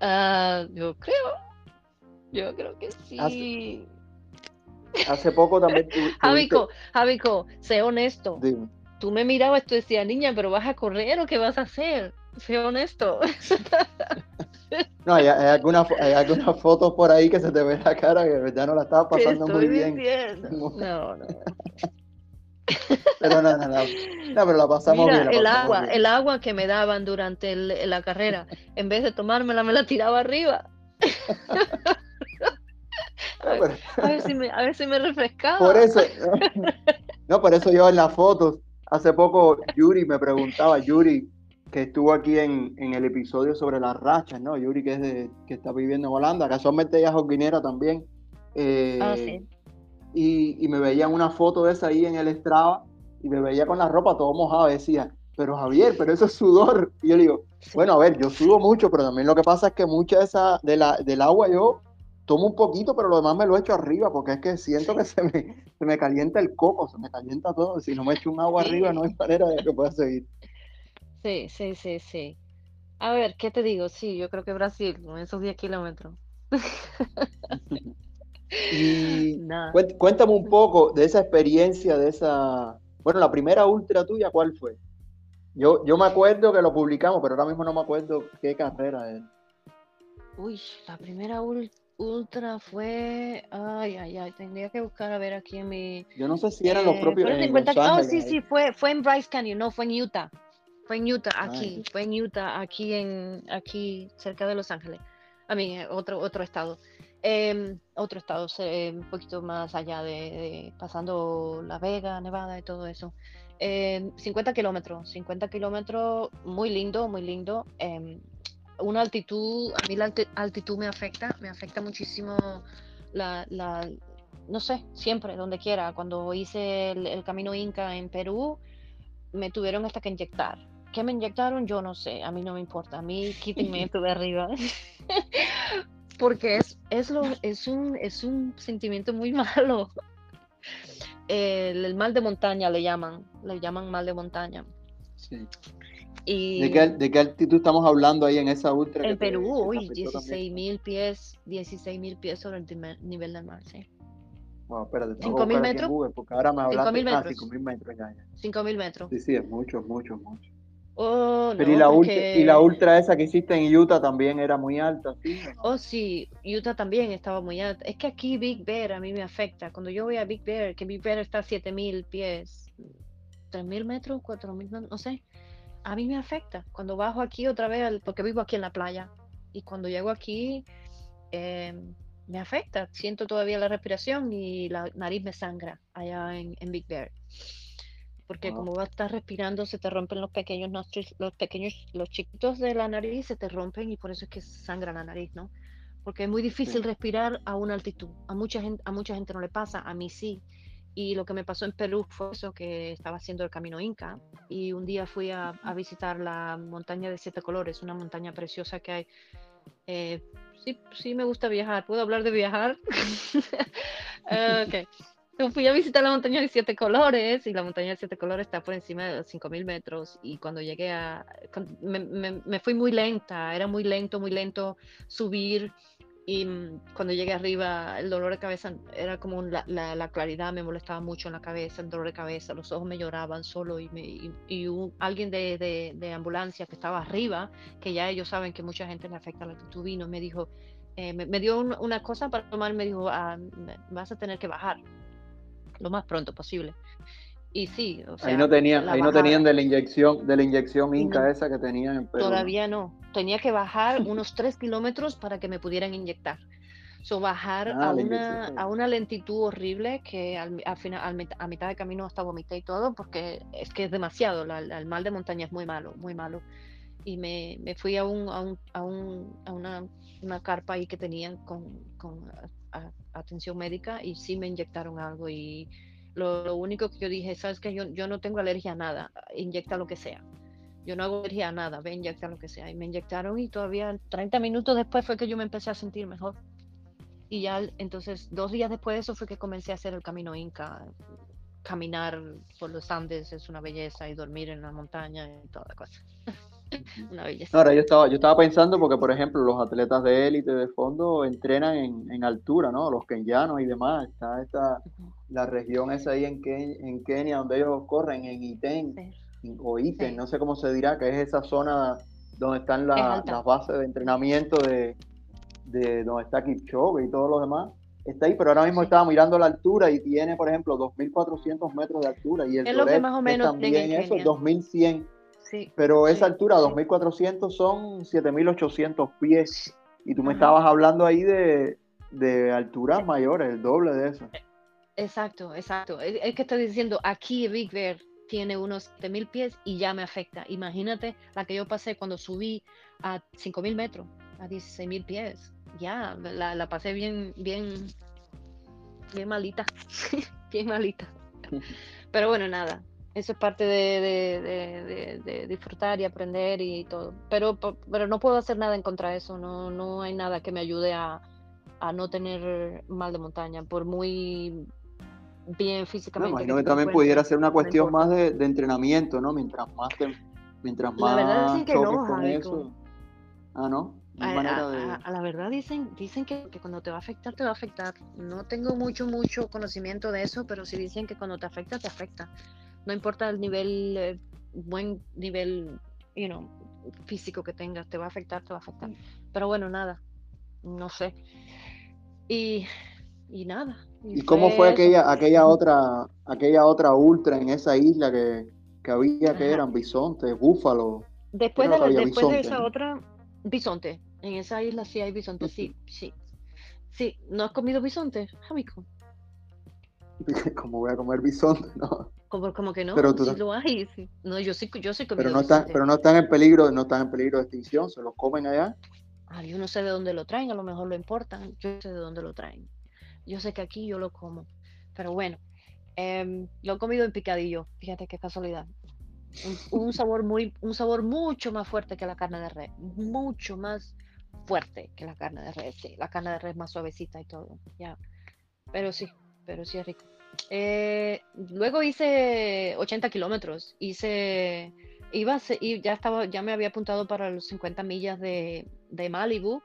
Uh, yo creo. Yo creo que sí.
Hace, poco también.
Javico, Javico, sé honesto. Tú me mirabas tú decías, niña, pero vas a correr o qué vas a hacer? Sé honesto.
No, hay, hay algunas alguna fotos por ahí que se te ve la cara que verdad no la estaba pasando muy bien.
No, no.
Pero no, no, no. No, pero la pasamos bien.
el agua, el agua que me daban durante la carrera, en vez de tomármela, me la tiraba arriba. A ver, si me, a ver si me refrescaba.
Por eso, no, por eso yo en las fotos, hace poco Yuri me preguntaba, Yuri, que estuvo aquí en, en el episodio sobre las rachas, ¿no? Yuri, que es de, que está viviendo en Holanda, casualmente ella es joguinera también. Eh,
ah, sí.
y, y, me veía una foto de esa ahí en el Strava y me veía con la ropa todo mojada, decía, pero Javier, pero eso es sudor. Y yo le digo, bueno, a ver, yo sudo mucho, pero también lo que pasa es que mucha de esa, de la, del agua yo tomo un poquito, pero lo demás me lo echo arriba, porque es que siento que se me, se me calienta el coco, se me calienta todo. Si no me echo un agua arriba, no hay manera de que pueda seguir.
Sí, sí, sí, sí. A ver, ¿qué te digo? Sí, yo creo que Brasil, con esos 10 kilómetros.
y cuéntame un poco de esa experiencia, de esa... Bueno, la primera ultra tuya, ¿cuál fue? Yo, yo me acuerdo que lo publicamos, pero ahora mismo no me acuerdo qué carrera es.
Uy, la primera ultra fue. Ay, ay, ay. Tendría que buscar a ver aquí en mi.
Yo no sé si eran los eh, propios.
En oh, sí, sí, fue, fue en Bryce Canyon, no, fue en Utah. Fue en Utah, aquí. Fue en Utah, aquí, en, aquí cerca de Los Ángeles. A mí, eh, otro, otro estado. Em, otro estado, un poquito más allá de, pasando La Vega, Nevada y todo eso. 50 em, kilómetros, 50 kilómetros, muy lindo, muy lindo. Em, una altitud, a mí la altitud me afecta, me afecta muchísimo la, la no sé, siempre, donde quiera. Cuando hice el, camino Inca en Perú, me tuvieron hasta que inyectar. ¿Qué me inyectaron? Yo no sé, a mí no me importa, a mí quítenme esto de arriba. Porque es, es, lo, es, un, es un sentimiento muy malo. El, el, mal de montaña le llaman, le llaman mal de montaña.
Sí. ¿De, qué, altitud estamos hablando ahí en esa ultra?
En Perú, uy, 16 mil pies, 16 mil pies sobre el nivel del mar, sí.
Bueno, espérate, 5 mil metros. porque ahora me hablaste 5 mil
metros. 5 mil metros, ya, ya. 5 mil metros.
Sí, sí, es mucho, mucho, mucho.
Oh,
Pero y, la ultra, y la ultra esa que hiciste en Utah también era muy alta, ¿sí?
Oh, sí, Utah también estaba muy alta. Es que aquí Big Bear a mí me afecta. Cuando yo voy a Big Bear, que Big Bear está a 7000 pies, 3000 metros, 4000, no sé a mí me afecta. Cuando bajo aquí otra vez, porque vivo aquí en la playa, y cuando llego aquí, em, me afecta. Siento todavía la respiración y la nariz me sangra allá en, Big Bear. Porque como vas a estar respirando, se te rompen los pequeños nostrils, los pequeños, los chiquitos de la nariz se te rompen y por eso es que sangra la nariz, ¿no? Porque es muy difícil respirar a una altitud. A mucha gente, a mucha gente no le pasa, a mí sí. Y lo que me pasó en Perú fue eso, que estaba haciendo el camino Inca y un día fui a, visitar la montaña de siete colores, una montaña preciosa que hay. Eh, sí, sí me gusta viajar. ¿Puedo hablar de viajar? okay. Fui a visitar la montaña de siete colores y la montaña de siete colores está por encima de los 5.000 metros y cuando llegué a... Me, me, fui muy lenta, era muy lento, muy lento subir y mm, cuando llegué arriba, el dolor de cabeza era como la, la, claridad me molestaba mucho en la cabeza, el dolor de cabeza, los ojos me lloraban solo y, me, y, alguien de, de, de, ambulancia que estaba arriba, que ya ellos saben que mucha gente le afecta la actitud, vino, me dijo, eh, me, dio una cosa para tomar, me dijo, ah, vas a tener que bajar lo más pronto posible. Y sí, o sea,
ahí no tenían, ahí no tenían de la inyección, de la inyección Inca esa que tenían en
Perú. Todavía no. Tenía que bajar unos tres kilómetros para que me pudieran inyectar. So, bajar ah, a, una, a una lentitud horrible que al, final, a mitad de camino hasta vomité y todo, porque es que es demasiado. el mal de montaña es muy malo, muy malo. Y me, me fui a, un, a, un, a, un, a una, una, carpa ahí que tenían con, con atención médica y sí me inyectaron algo y lo, único que yo dije, sabes que yo, yo no tengo alergia a nada, inyecta lo que sea. Yo no hago alergia a nada, ve, inyecta lo que sea. Y me inyectaron y todavía 30 minutos después fue que yo me empecé a sentir mejor. Y ya entonces, dos días después de eso fue que comencé a hacer el camino Inca. Caminar por los Andes es una belleza y dormir en la montaña y toda la cosa.
Una belleza. Ahora, yo estaba, yo estaba pensando porque, por ejemplo, los atletas de élite de fondo entrenan en, en, altura, ¿no? Los kenyanos y demás. Está esta, la región esa ahí en, en Kenia donde ellos corren, en Iten o Iten, no sé cómo se dirá, que es esa zona donde están las bases de entrenamiento de, de donde está Kipchoge y todos los demás. Está ahí, pero ahora mismo estaba mirando la altura y tiene, por ejemplo, 2.400 metros de altura. Y el
es lo que más o menos
también eso, 2.100 pero esa altura, 2400, son 7800 pies. Y tú me estabas hablando ahí de, de alturas mayores, el doble de eso.
Exacto, exacto. Es, que estoy diciendo, aquí Big Bear tiene unos 7000 pies y ya me afecta. Imagínate la que yo pasé cuando subí a 5000 metros, a 16000 pies. Ya, la, la pasé bien, bien, bien malita. bien malita. Pero bueno, nada, eso es parte de, disfrutar y aprender y todo. Pero, pero no puedo hacer nada en contra de eso. No, no hay nada que me ayude a, no tener mal de montaña, por muy bien físicamente.
No, imagino que, también pudiera ser una cuestión más de, entrenamiento, ¿no? Mientras más mientras más
la verdad es que no, con
eso. Ah, ¿no?
A, la verdad dicen, dicen que, que, cuando te va a afectar, te va a afectar. No tengo mucho, mucho conocimiento de eso, pero sí dicen que cuando te afecta, te afecta no importa el nivel, eh, buen nivel, you know, físico que tengas, te va a afectar, te va a afectar. Pero bueno, nada, no sé. Y, y nada.
¿Y, cómo fue aquella, aquella otra, aquella otra ultra en esa isla que, que había que eran bisontes, búfalos?
Después, de, después de esa otra, bisonte. En esa isla sí hay bisonte, sí, sí. Sí, ¿no has comido bisonte, Jamico?
¿Cómo voy a comer bisonte? No.
Como, como que no, pero tú, lo hay. No, yo sí, yo sí
pero no están, Pero no están en peligro, no están en peligro de extinción, se los comen allá.
Ah, yo no sé de dónde lo traen, a lo mejor lo importan, yo sé de dónde lo traen. Yo sé que aquí yo lo como. Pero bueno, em, lo he comido en picadillo, fíjate qué casualidad. Un, sabor muy, un sabor mucho más fuerte que la carne de res, mucho más fuerte que la carne de res, sí, la carne de res más suavecita y todo, ya. Pero sí, pero sí es rico. Eh, luego hice 80 kilómetros, hice, iba y ya estaba, ya me había apuntado para los 50 millas de, de Malibu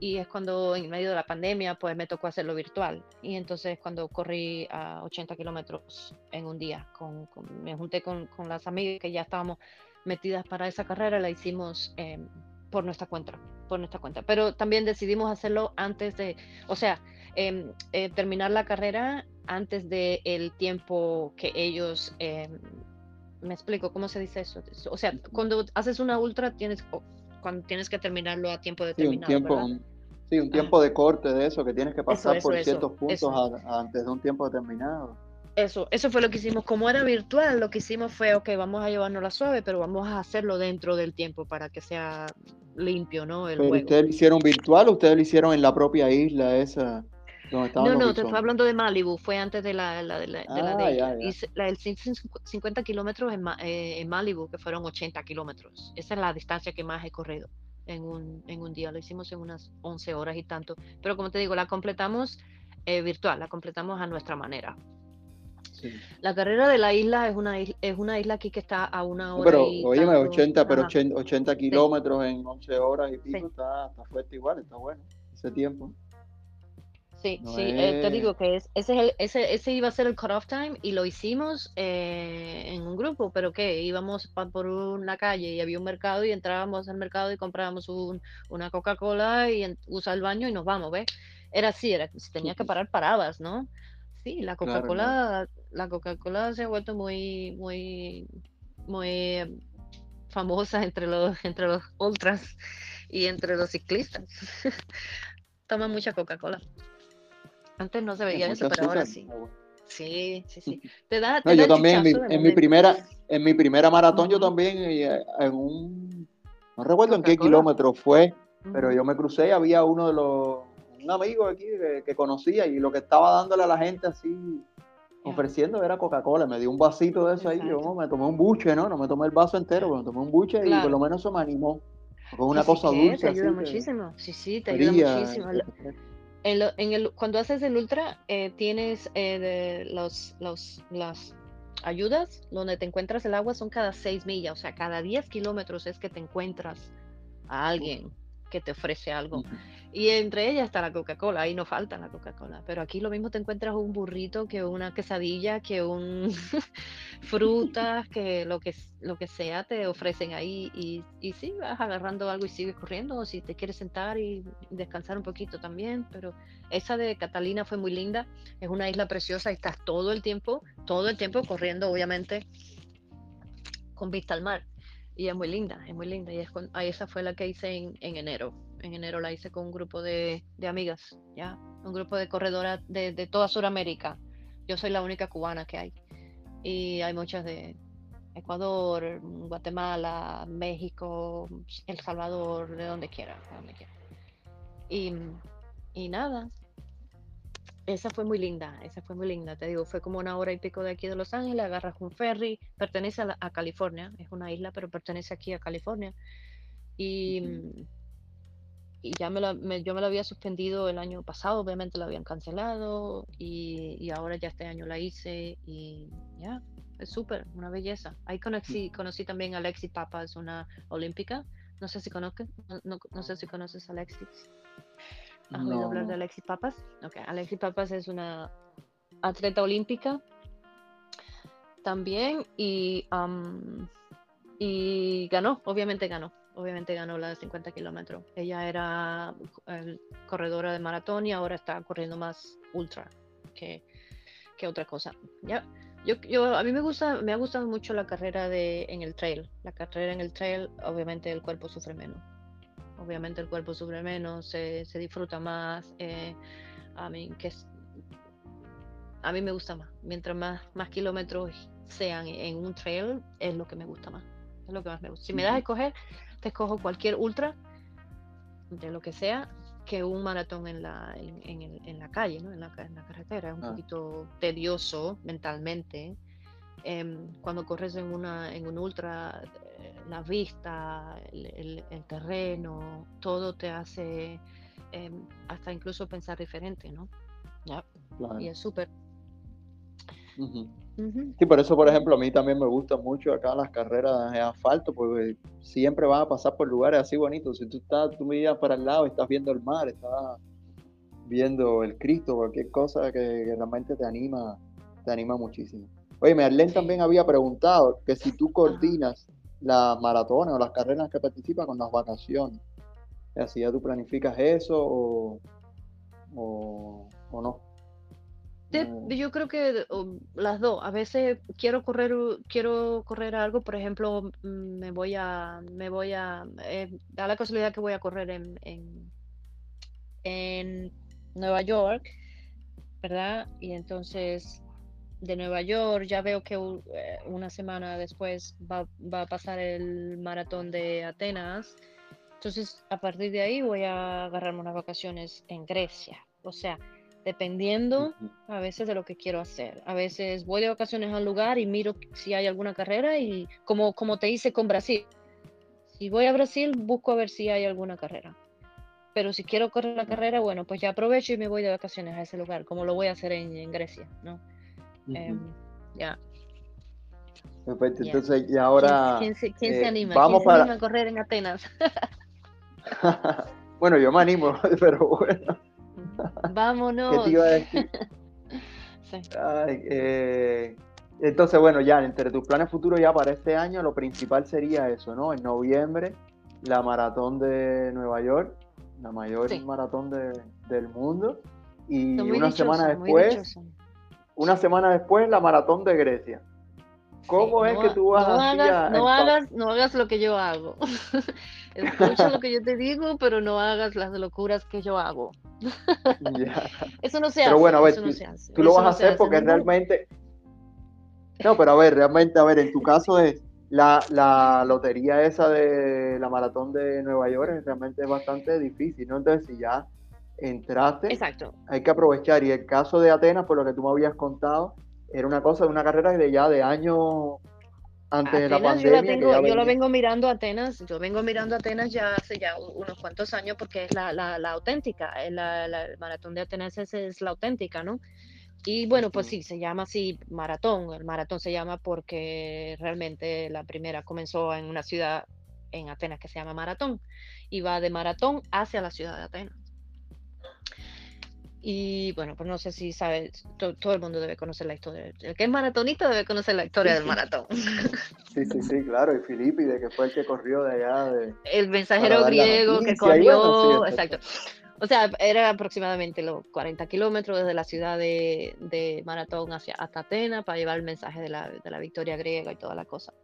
y es cuando en medio de la pandemia pues me tocó hacerlo virtual. Y entonces cuando corrí a 80 kilómetros en un día con, me junté con, con, las amigas que ya estábamos metidas para esa carrera la hicimos em, por nuestra cuenta por nuestra cuenta. Pero también decidimos hacerlo antes de o sea em, eh, terminar la carrera antes del el tiempo que ellos, em, me explico, ¿cómo se dice eso? O sea, cuando haces una ultra, tienes, cuando tienes que terminarlo a tiempo determinado.
Sí, un tiempo, sí, un tiempo de corte de eso, que tienes que pasar por ciertos puntos antes de un tiempo determinado.
Eso, eso fue lo que hicimos. Como era virtual, lo que hicimos fue, ok, vamos a llevarnos la suave, pero vamos a hacerlo dentro del tiempo para que sea limpio, ¿no?
El ¿Ustedes lo hicieron virtual o ustedes lo hicieron en la propia isla esa?
No, no, te estoy hablando de Malibu, fue antes de la, la, de, la, ah, de ella. Y la del 50 kilómetros en, eh, en, Malibu, que fueron 80 kilómetros. Esa es la distancia que más he corrido en un, en un día. Lo hicimos en unas 11 horas y tanto. Pero como te digo, la completamos eh, virtual, la completamos a nuestra manera. La carrera de la isla es una isla, es una isla aquí que está a una hora.
Pero, y 80, pero 80, kilómetros en 11 horas y pico está, está fuerte igual, está bueno. ese tiempo.
Sí, sí, eh, te digo que es, ese, es el, ese, ese iba a ser el cut-off time y lo hicimos eh, en un grupo, pero que íbamos por una calle y había un mercado y entrábamos al mercado y comprábamos un, una Coca-Cola y usa el baño y nos vamos, ¿ves? Era así, era, si tenías que parar, parabas, ¿no? Sí, la Coca-Cola, la Coca-Cola se ha vuelto muy, muy, muy famosa entre los, entre los ultras y entre los ciclistas. Toman mucha Coca-Cola. Antes no se veía eso, pero ahora sí. Sí, sí, sí. Te da, te
yo también en mi, primera, en mi primera maratón, yo también eh, en un, no recuerdo en qué kilómetro fue, pero yo me crucé y había uno de los, un amigo aquí que, conocía y lo que estaba dándole a la gente así, ofreciendo era Coca-Cola. Me dio un vasito de eso ahí, yo me tomé un buche, ¿no? No me tomé el vaso entero, pero me tomé un buche y por lo menos eso me animó. Con una cosa dulce.
Te ayuda muchísimo. Sí, sí, te ayuda muchísimo. En, en el, cuando haces el ultra, eh, tienes eh, los, los, las ayudas donde te encuentras el agua son cada seis millas, o sea, cada 10 kilómetros es que te encuentras a alguien que te ofrece algo. Y entre ellas está la Coca-Cola, ahí no falta la Coca-Cola. Pero aquí lo mismo te encuentras un burrito que una quesadilla, que un frutas, que lo que lo que sea te ofrecen ahí. Y, y sí, vas agarrando algo y sigues corriendo. O si te quieres sentar y descansar un poquito también. Pero esa de Catalina fue muy linda. Es una isla preciosa y estás todo el tiempo, todo el tiempo corriendo, obviamente, con vista al mar y es muy linda, es muy linda. Y es con, esa fue la que hice en, en, enero. En enero la hice con un grupo de, de amigas, ya, un grupo de corredoras de, de, toda Sudamérica. Yo soy la única cubana que hay. Y hay muchas de Ecuador, Guatemala, México, El Salvador, de donde quiera, de donde quiera. Y, y nada, esa fue muy linda, esa fue muy linda, te digo, fue como una hora y pico de aquí de Los Ángeles, agarras un ferry, pertenece a, California, es una isla, pero pertenece aquí a California. Y, y ya me, yo me lo había suspendido el año pasado, obviamente lo habían cancelado y, y ahora ya este año la hice y ya, es súper, una belleza. Ahí conocí, conocí también a Alexi Papas, una olímpica, no sé si conoces, no, no sé si conoces a Alexis. ¿Has oído hablar de Alexis Papas? Ok, Alexis Papas es una atleta olímpica también y, y ganó, obviamente ganó, obviamente ganó la de 50 kilómetros. Ella era corredora de maratón y ahora está corriendo más ultra que, que otra cosa. ¿ya? Yo, yo, a mí me gusta, me ha gustado mucho la carrera de, en el trail. La carrera en el trail, obviamente el cuerpo sufre menos obviamente el cuerpo sufre menos, se, disfruta más. Eh, a, mí, que a mí me gusta más. Mientras más, más kilómetros sean en un trail, es lo que me gusta más. Es lo que más me gusta. Si me das a escoger, te escojo cualquier ultra, de lo que sea, que un maratón en la, en, la calle, ¿no? en, la, carretera. Es un ah. poquito tedioso mentalmente. Em, cuando corres en, una, en un ultra, la vista, el, terreno, todo te hace em, hasta incluso pensar diferente, ¿no? Y es súper.
Sí, por eso, por ejemplo, a mí también me gusta mucho acá las carreras de asfalto, porque siempre vas a pasar por lugares así bonitos. Si tú estás, tú miras para el lado, estás viendo el mar, estás viendo el Cristo, cualquier cosa que, realmente te anima, te anima muchísimo. Oye, Merlén también había preguntado que si tú coordinas las maratones o las carreras que participas con las vacaciones. Así ya tú planificas eso o, o, no.
Yo creo que las dos. A veces quiero correr, quiero correr algo, por ejemplo, mm, me voy a, me voy a, eh, da la casualidad que voy a correr en, en, en Nueva York, ¿verdad? Y entonces de Nueva York, ya veo que eh, una semana después va, a pasar el maratón de Atenas. Entonces, a partir de ahí voy a agarrarme unas vacaciones en Grecia. O sea, dependiendo a veces de lo que quiero hacer. A veces voy de vacaciones a un lugar y miro si hay alguna carrera y como, como te hice con Brasil. Si voy a Brasil, busco a ver si hay alguna carrera. Pero si quiero correr la carrera, bueno, pues ya aprovecho y me voy de vacaciones a ese lugar, como lo voy a hacer en, en Grecia, ¿no? Em, ya.
Perfecto, entonces y ahora...
¿Quién, se, eh, anima? Vamos para... a correr en Atenas?
Bueno, yo me animo, pero bueno.
Vámonos.
¿Qué te iba a decir?
Sí.
Ay, eh, entonces, bueno, ya entre tus planes futuros ya para este año, lo principal sería eso, ¿no? En noviembre, la maratón de Nueva York, la mayor
Sí.
maratón de- del mundo. Y
muy
una semana
dichosos, muy
después. Una semana después, la maratón de Grecia. ¿Cómo
Sí,
es
no
que tú vas
no hagas,
a-
no hagas, no hagas lo que yo hago. Escucha lo que yo te digo, pero no hagas las locuras que yo hago. Eso no se
Pero
hace.
bueno, a ver,
eso no hace.
Tú lo
eso
vas a hacer
hace,
porque realmente... No, pero a ver, realmente, a ver, en tu caso es la, la lotería esa de la maratón de Nueva York es realmente bastante difícil, ¿no? Entonces, si ya entraste,
Exacto.
hay que aprovechar. Y el caso de Atenas, por lo que tú me habías contado, era una cosa de una carrera de ya de años antes de la pandemia.
yo la tengo, yo
venía.
vengo mirando Atenas, yo vengo mirando Atenas ya hace ya unos cuantos años porque es la, la, la auténtica, eh, la, el maratón de Atenas es, es la auténtica, ¿no? Y bueno, pues sí, se llama así maratón, el maratón se llama porque realmente la primera comenzó en una ciudad en Atenas que se llama Maratón y va de Maratón hacia la ciudad de Atenas. Y bueno, pues no sé si sabes, to- todo el mundo debe conocer la historia. El que es maratonista debe conocer la historia del maratón.
Sí, sí, sí, claro. Y Filippi, que fue el que corrió de allá. De...
el mensajero griego que corrió,
bueno, sí,
exacto. O sea, era aproximadamente los 40 kilómetros desde la ciudad de, de Maratón hacia hasta Atenas para llevar el mensaje de la, de la victoria griega y toda la cosa.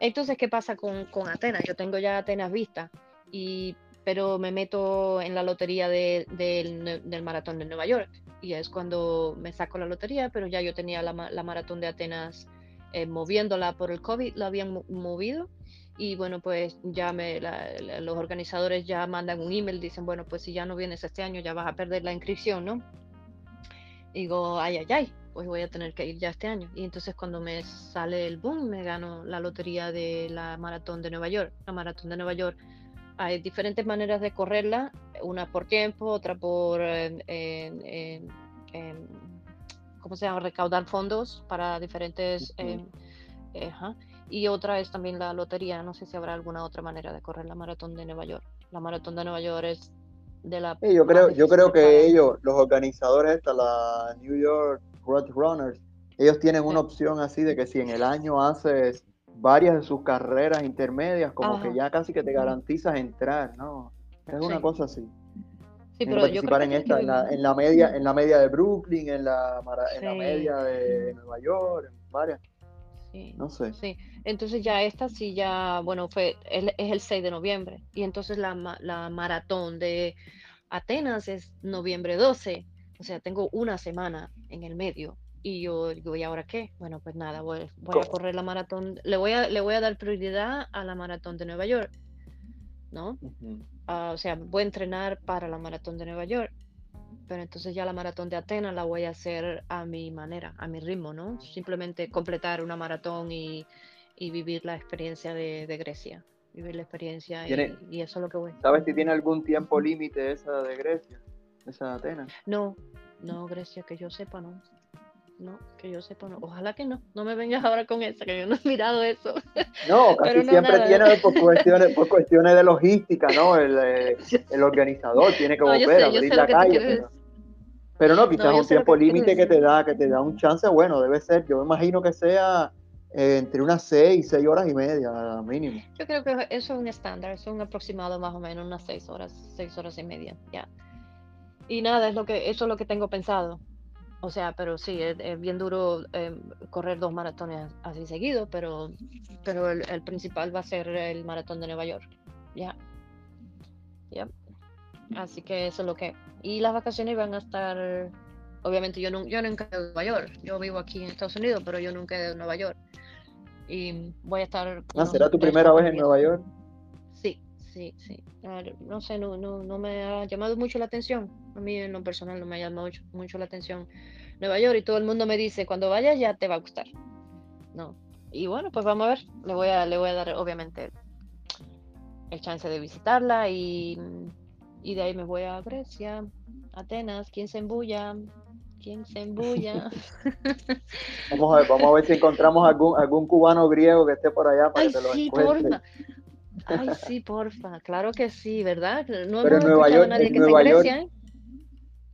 Entonces, ¿qué pasa con, con Atenas? Yo tengo ya Atenas vista, y, pero me meto en la lotería de- del, ne- del maratón de Nueva York. Y es cuando me saco la lotería, pero ya yo tenía la, la maratón de Atenas eh, moviéndola por el COVID, la habían mo- movido y bueno, pues ya me, la- la- los organizadores ya mandan un email, dicen, bueno, pues si ya no vienes este año ya vas a perder la inscripción, ¿no? Digo, ay, ay, ay, pues voy a tener que ir ya este año. Y entonces cuando me sale el boom, me gano la lotería de la maratón de Nueva York. La maratón de Nueva York, hay diferentes maneras de correrla, una por tiempo, otra por, eh, en- ¿cómo se llama? Recaudar fondos para diferentes... Eh. Y otra es también la lotería. No sé si habrá alguna otra manera de correr la maratón de Nueva York. La maratón de Nueva York es de la.
Sí, yo creo, yo creo que
para-
ellos, los organizadores, esta, la New York Road Runners, ellos tienen una opción así de que si en el año haces varias de sus carreras intermedias, como que ya casi que te garantizas entrar, ¿no? Es una cosa así.
Sí, pero yo creo
participar
que
en esta,
que
en la, en la media, en la media de Brooklyn, en la, en la media de Nueva York, en varias,
Sí,
no sé.
sí. Entonces ya esta sí ya, bueno, fue, es, es el 6 de noviembre. Y entonces la, la maratón de Atenas es noviembre 12. O sea, tengo una semana en el medio. Y yo digo, ¿y ahora qué? Bueno, pues nada, voy, voy a correr la maratón. Le voy a, le voy a dar prioridad a la maratón de Nueva York, ¿no?
Ujú.
Ah, o sea, voy a entrenar para la maratón de Nueva York, pero entonces ya la maratón de Atenas la voy a hacer a mi manera, a mi ritmo, ¿no? Simplemente completar una maratón y, y vivir la experiencia de, de Grecia, vivir la experiencia y, y eso es lo que voy.
¿Sabes si tiene algún tiempo límite esa de Grecia? Esa de Atenas.
No, no, Grecia, que yo sepa, no. No, que yo sepa, no. Ojalá que no. No me vengas ahora con eso, que yo no he mirado eso.
No, casi
no,
siempre
nada.
tiene por cuestiones, por cuestiones de logística, ¿no? El, eh, el organizador tiene que
No,
volver a
sé, yo
abrir la calle.
quieres
Pero, pero no, quizás
No,
un tiempo límite que te da, que te da un chance, bueno, debe ser, yo me imagino que sea eh, entre unas seis, seis horas y media mínimo.
Yo creo que eso es un estándar, es un aproximado más o menos, unas seis horas, seis horas y media, ya. Y nada, es lo que, eso es lo que tengo pensado. O sea, pero sí, es, es bien duro eh, correr dos maratones así seguidos, pero, pero el, el principal va a ser el maratón de Nueva York. Ya. Ya. Así que eso es lo que. Y las vacaciones van a estar. Obviamente, yo, no, yo nunca he ido a Nueva York. Yo vivo aquí en Estados Unidos, pero yo nunca he ido a Nueva York. Y voy a estar.
Ah, ¿Será tu primera vez en. Nueva York?
Sí, sí, No sé, no, no, no me ha llamado mucho la atención. A mí en lo personal no me ha llamado mucho, mucho la atención Nueva York y todo el mundo me dice, cuando vayas ya te va a gustar. No. Y bueno, pues vamos a ver. Le voy a, le voy a dar obviamente el chance de visitarla y, y de ahí me voy a Grecia, Atenas, ¿quién se embulla? ¿Quién se embulla?
Vamos a ver, vamos a ver si encontramos algún, algún cubano griego que esté por allá para
Ay,
que te lo
sí,
encuentre.
porfa. Ay, sí, porfa, claro que sí, ¿verdad?
No Pero en Nueva York, nadie en que Nueva York.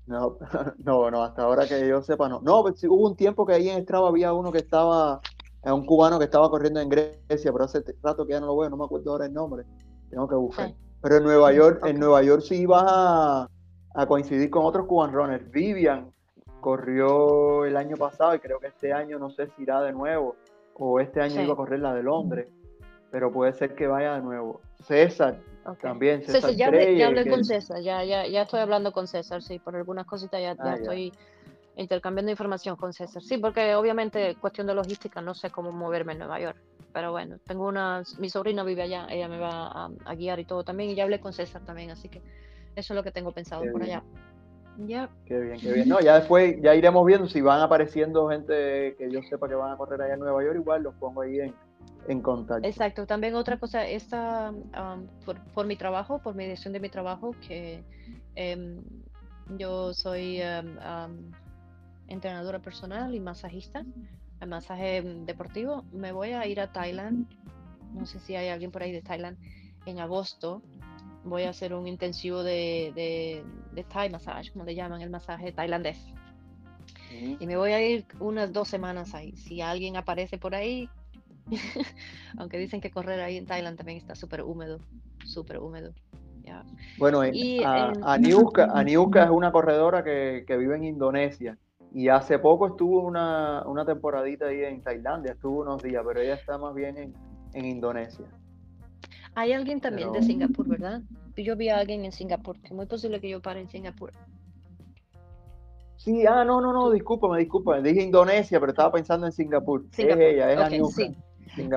No, no, no, hasta ahora que yo sepa, no. No, pues, hubo un tiempo que ahí en Strava había uno que estaba, un cubano que estaba corriendo en Grecia, pero hace rato que ya no lo veo, no me acuerdo ahora el nombre. Tengo que buscar. Pero en Nueva York, en Nueva York sí ibas a, a coincidir con otros cuban runners. Vivian corrió el año pasado y creo que este año no sé si irá de nuevo o este año iba a correr la de Londres, pero puede ser que vaya de nuevo. César también.
César, ya, hablé, con César, ya, ya, ya estoy hablando con César, sí, por algunas cositas ya, ah, estoy intercambiando información con César. Sí, porque obviamente cuestión de logística no sé cómo moverme en Nueva York. Pero bueno, tengo una, mi sobrina vive allá, ella me va a, guiar y todo también, y ya hablé con César también, así que eso es lo que tengo pensado por allá.
Ya. Qué bien, qué bien. No, ya después ya iremos viendo si van apareciendo gente que yo sepa que van a correr allá en Nueva York, igual los pongo ahí en, en contacto.
Exacto, también otra cosa, esta, por, mi trabajo, por mi dirección de mi trabajo, que em, yo soy em, entrenadora personal y masajista, el masaje deportivo, me voy a ir a Thailand, no sé si hay alguien por ahí de Thailand, en agosto voy a hacer un intensivo de, de, de Thai massage, como le llaman, el masaje tailandés. Y me voy a ir unas dos semanas ahí. Si alguien aparece por ahí, aunque dicen que correr ahí en Tailandia también está súper húmedo, súper húmedo.
Bueno, y a, Aniuska, es una corredora que, que, vive en Indonesia y hace poco estuvo una, una temporadita ahí en Tailandia, estuvo unos días, pero ella está más bien en, en Indonesia.
Hay alguien también de Singapur, ¿verdad? Yo vi a alguien en Singapur, que es muy posible que yo pare en Singapur.
Sí, ah, no, no, no, discúlpame, discúlpame. Dije Indonesia, pero estaba pensando en Singapur.
Singapur. Es ella, es sí.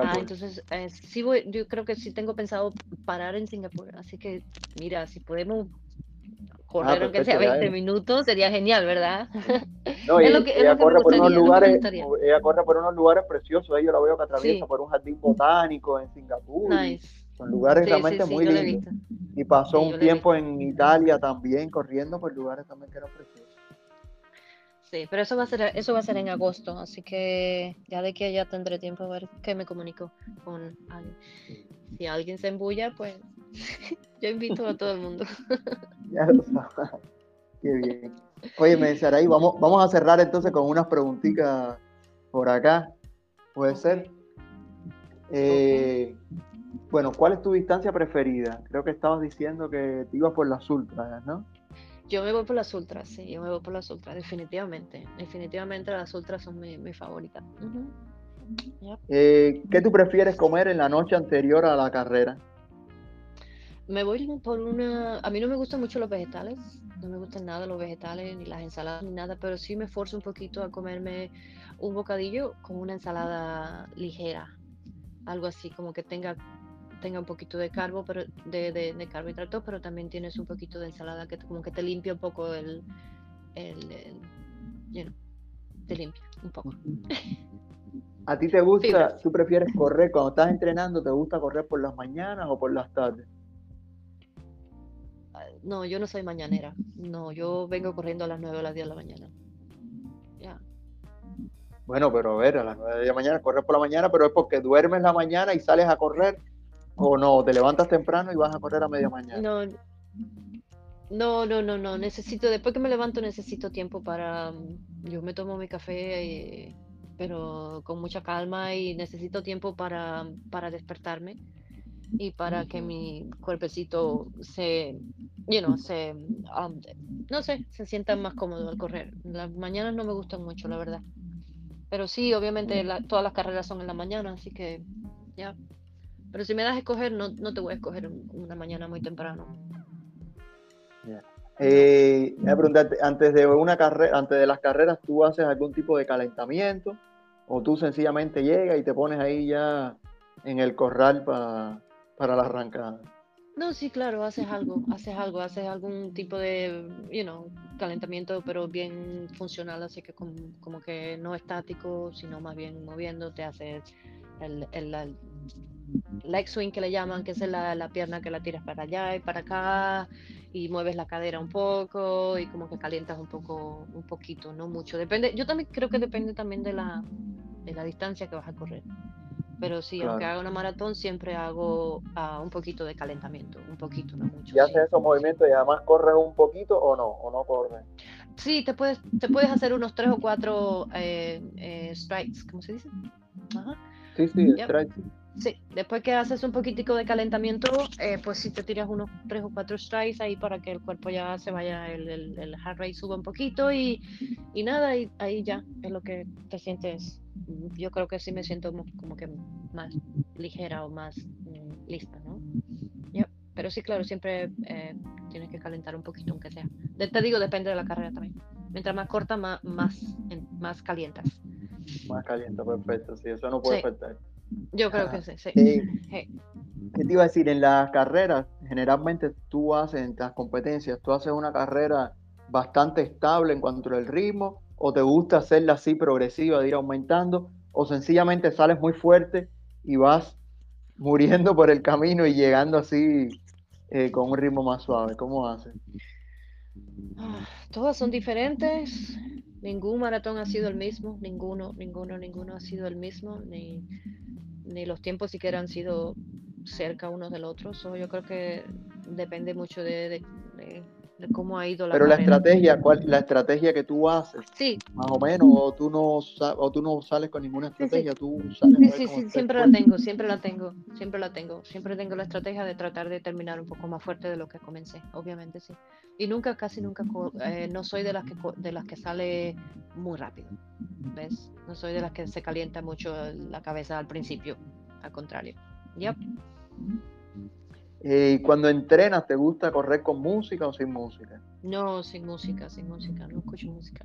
Ah, entonces, eh, sí voy, yo creo que sí tengo pensado parar en Singapur. Así que, mira, si podemos correr ah, aunque sea 20 minutos, sería genial, ¿verdad?
No, ella, corre por unos lugares, ella corre por unos lugares preciosos. Ahí yo la veo que atraviesa por un jardín botánico en Singapur. Nice. Son lugares realmente muy lindos. Y pasó un tiempo en Italia también corriendo por lugares también que eran preciosos.
Sí, pero eso va a ser eso va a ser en agosto, así que ya de que ya tendré tiempo a ver qué me comunico con alguien. Si alguien se embulla, pues yo invito a todo el mundo.
ya lo sabes. Qué bien. Oye, me ahí vamos, vamos a cerrar entonces con unas preguntitas por acá. ¿Puede ser? Eh, bueno, ¿cuál es tu distancia preferida? Creo que estabas diciendo que te ibas por las ultras, ¿no?
Yo me voy por las ultras, sí, yo me voy por las ultras, definitivamente. Definitivamente las ultras son mi, mi favorita.
Eh, ¿Qué tú prefieres comer en la noche anterior a la carrera?
Me voy por una... A mí no me gustan mucho los vegetales, no me gustan nada los vegetales, ni las ensaladas, ni nada, pero sí me esfuerzo un poquito a comerme un bocadillo con una ensalada ligera, algo así, como que tenga tenga un poquito de carbo, pero de, de, carbohidratos, pero también tienes un poquito de ensalada que como que te limpia un poco el, el, te limpia un poco.
¿A ti te gusta, tú prefieres correr cuando estás entrenando, te gusta correr por las mañanas o por las tardes?
No, yo no soy mañanera. No, yo vengo corriendo a las 9 o las 10 de la mañana. Ya.
Bueno, pero a ver, a las 9 de la mañana, correr por la mañana, pero es porque duermes la mañana y sales a correr ¿O no? ¿Te levantas temprano y vas a correr a media mañana?
No, no, no, no, no. Necesito, después que me levanto, necesito tiempo para. Yo me tomo mi café, eh, pero con mucha calma y necesito tiempo para, para despertarme y para que mi cuerpecito se, you know, se, um, no sé, se sienta más cómodo al correr. Las mañanas no me gustan mucho, la verdad. Pero sí, obviamente todas las carreras son en la mañana, así que ya. Pero si me das a escoger, no, no te voy a escoger una mañana muy temprano.
Eh, antes de una carrera, antes de las carreras, ¿tú haces algún tipo de calentamiento? ¿O tú sencillamente llegas y te pones ahí ya en el corral para, para la arrancada?
No, sí, claro, haces algo, haces algo, haces algún tipo de, you know, calentamiento, pero bien funcional, así que como, como que no estático, sino más bien moviéndote, haces el, el, leg swing que le llaman, que es la, la, pierna que la tiras para allá y para acá y mueves la cadera un poco y como que calientas un poco, un poquito, no mucho. Depende, yo también creo que depende también de la, de la distancia que vas a correr. Pero sí, aunque haga una maratón, siempre hago uh, un poquito de calentamiento, un poquito, no mucho.
¿Y haces esos movimientos y además corres un poquito o no? ¿O no corres?
Sí, te puedes, te puedes hacer unos tres o cuatro eh, eh, strikes, ¿cómo se dice?
Ajá. Sí, sí, strikes.
Sí, después que haces un poquitico de calentamiento, eh, pues si te tiras unos tres o cuatro strikes ahí para que el cuerpo ya se vaya, el, el, el heart rate suba un poquito y, y nada, y ahí ya es lo que te sientes. Yo creo que sí me siento como que más ligera o más mm, lista, ¿no? Pero sí, claro, siempre eh, tienes que calentar un poquito, aunque sea. te digo, depende de la carrera también. Mientras más corta, más, más, más calientas.
Más caliente, perfecto. Sí, eso no puede faltar.
Yo creo que sí, sí.
¿Qué te iba a decir? En las carreras, generalmente tú haces, en las competencias, tú haces una carrera bastante estable en cuanto al ritmo, o te gusta hacerla así progresiva, de ir aumentando, o sencillamente sales muy fuerte y vas muriendo por el camino y llegando así eh, con un ritmo más suave. ¿Cómo haces?
Ah, todas son diferentes. Ningún maratón ha sido el mismo, ninguno, ninguno, ninguno ha sido el mismo, ni, ni los tiempos siquiera han sido cerca unos del otro. yo creo que depende mucho de, cómo ha ido
la Pero la estrategia, ¿cuál, la estrategia que tú haces,
sí.
más o menos, o tú no, o tú no sales con ninguna estrategia, tú sales
Sí, sí, sí siempre la tengo, siempre la tengo, siempre la tengo, siempre tengo la estrategia de tratar de terminar un poco más fuerte de lo que comencé, obviamente sí. Y nunca, casi nunca, eh, no soy de las que de las que sale muy rápido, ¿ves? No soy de las que se calienta mucho la cabeza al principio, al contrario. Yep.
Eh, cuando entrenas, ¿te gusta correr con música o sin música?
No, sin música, sin música, no escucho música.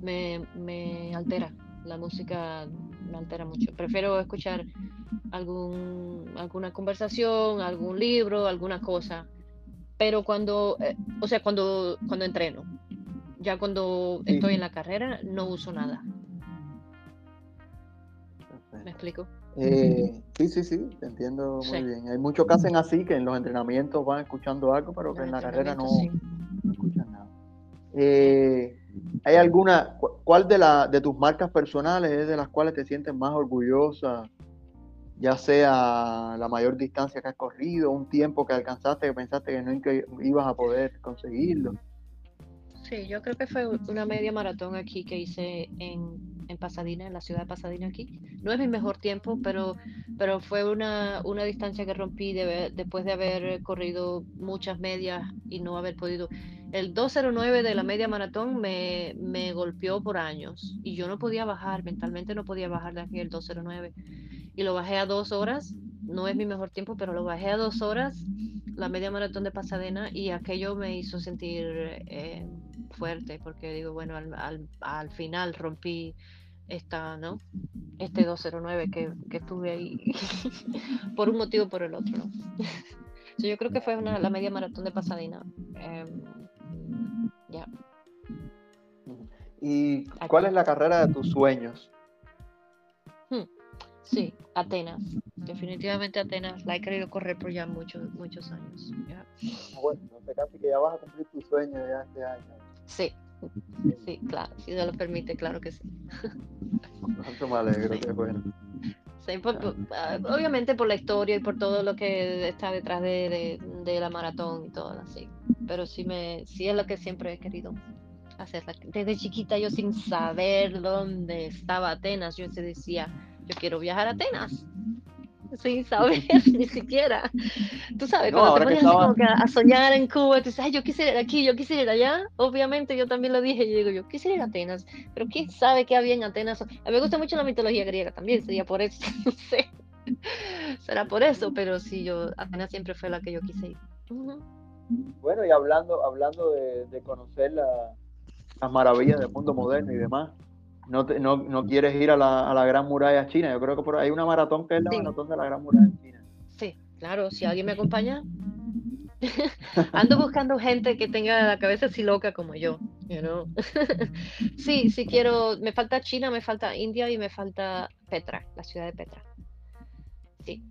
Me, me altera, la música me altera mucho. Prefiero escuchar algún, alguna conversación, algún libro, alguna cosa. Pero cuando, eh, o sea, cuando, cuando entreno, ya cuando estoy en la carrera, no uso nada. ¿Me explico?
Eh, sí, sí, sí, te entiendo muy bien. Hay muchos que hacen así, que en los entrenamientos van escuchando algo, pero que en la carrera no, escuchan nada. Eh, ¿Hay alguna, cuál de, la, de tus marcas personales es de las cuales te sientes más orgullosa? Ya sea la mayor distancia que has corrido, un tiempo que alcanzaste que pensaste que no ibas a poder conseguirlo.
Sí, yo creo que fue una media maratón aquí que hice en en Pasadena, en la ciudad de Pasadena aquí. No es mi mejor tiempo, pero, pero fue una, una distancia que rompí después de haber corrido muchas medias y no haber podido. El 209 de la media maratón me, me golpeó por años y yo no podía bajar, mentalmente no podía bajar de aquí el 209. Y lo bajé a dos horas, no es mi mejor tiempo, pero lo bajé a dos horas, la media maratón de Pasadena, y aquello me hizo sentir eh, fuerte, porque digo, bueno, al, al, al final rompí esta, ¿no? Este 209 que, que estuve ahí por un motivo o por el otro, ¿no? yo creo que fue una, la media maratón de Pasadena. Em, ya.
¿Y cuál es la carrera de tus sueños?
Hmm, sí, Atenas. Definitivamente Atenas. La he querido correr por ya muchos, muchos años.
¿ya? Ah, bueno, casi que ya vas a cumplir tu sueño ya este año.
Sí, Sí, claro, si se lo permite, claro que sí.
Cuánto me alegro, qué bueno.
Ah, obviamente por la historia y por todo lo que está detrás de, la maratón y todo así. Pero sí, me, sí es lo que siempre he querido hacer. Desde chiquita yo sin saber dónde estaba Atenas, yo se decía, yo quiero viajar a Atenas sin saber ni siquiera. Tú sabes, cuando te pones como a soñar en Cuba, tú dices, Ay, yo quisiera ir aquí, yo quisiera ir allá. Obviamente yo también lo dije, yo digo, yo quisiera ir a Atenas, pero ¿quién sabe qué había en Atenas? A mí me gusta mucho la mitología griega también, sería por eso, no sé. Será por eso, pero sí, yo, Atenas siempre fue la que yo quise ir.
Bueno, y hablando, hablando de, conocer las maravillas del mundo moderno y demás, no, no, no, quieres ir a la, a la, Gran Muralla China. Yo creo que por ahí hay una maratón que es la maratón de la Gran Muralla China.
Sí, claro, si alguien me acompaña. Ando buscando gente que tenga la cabeza así loca como yo, you know? sí, sí quiero, me falta China, me falta India y me falta Petra, la ciudad de Petra. Sí.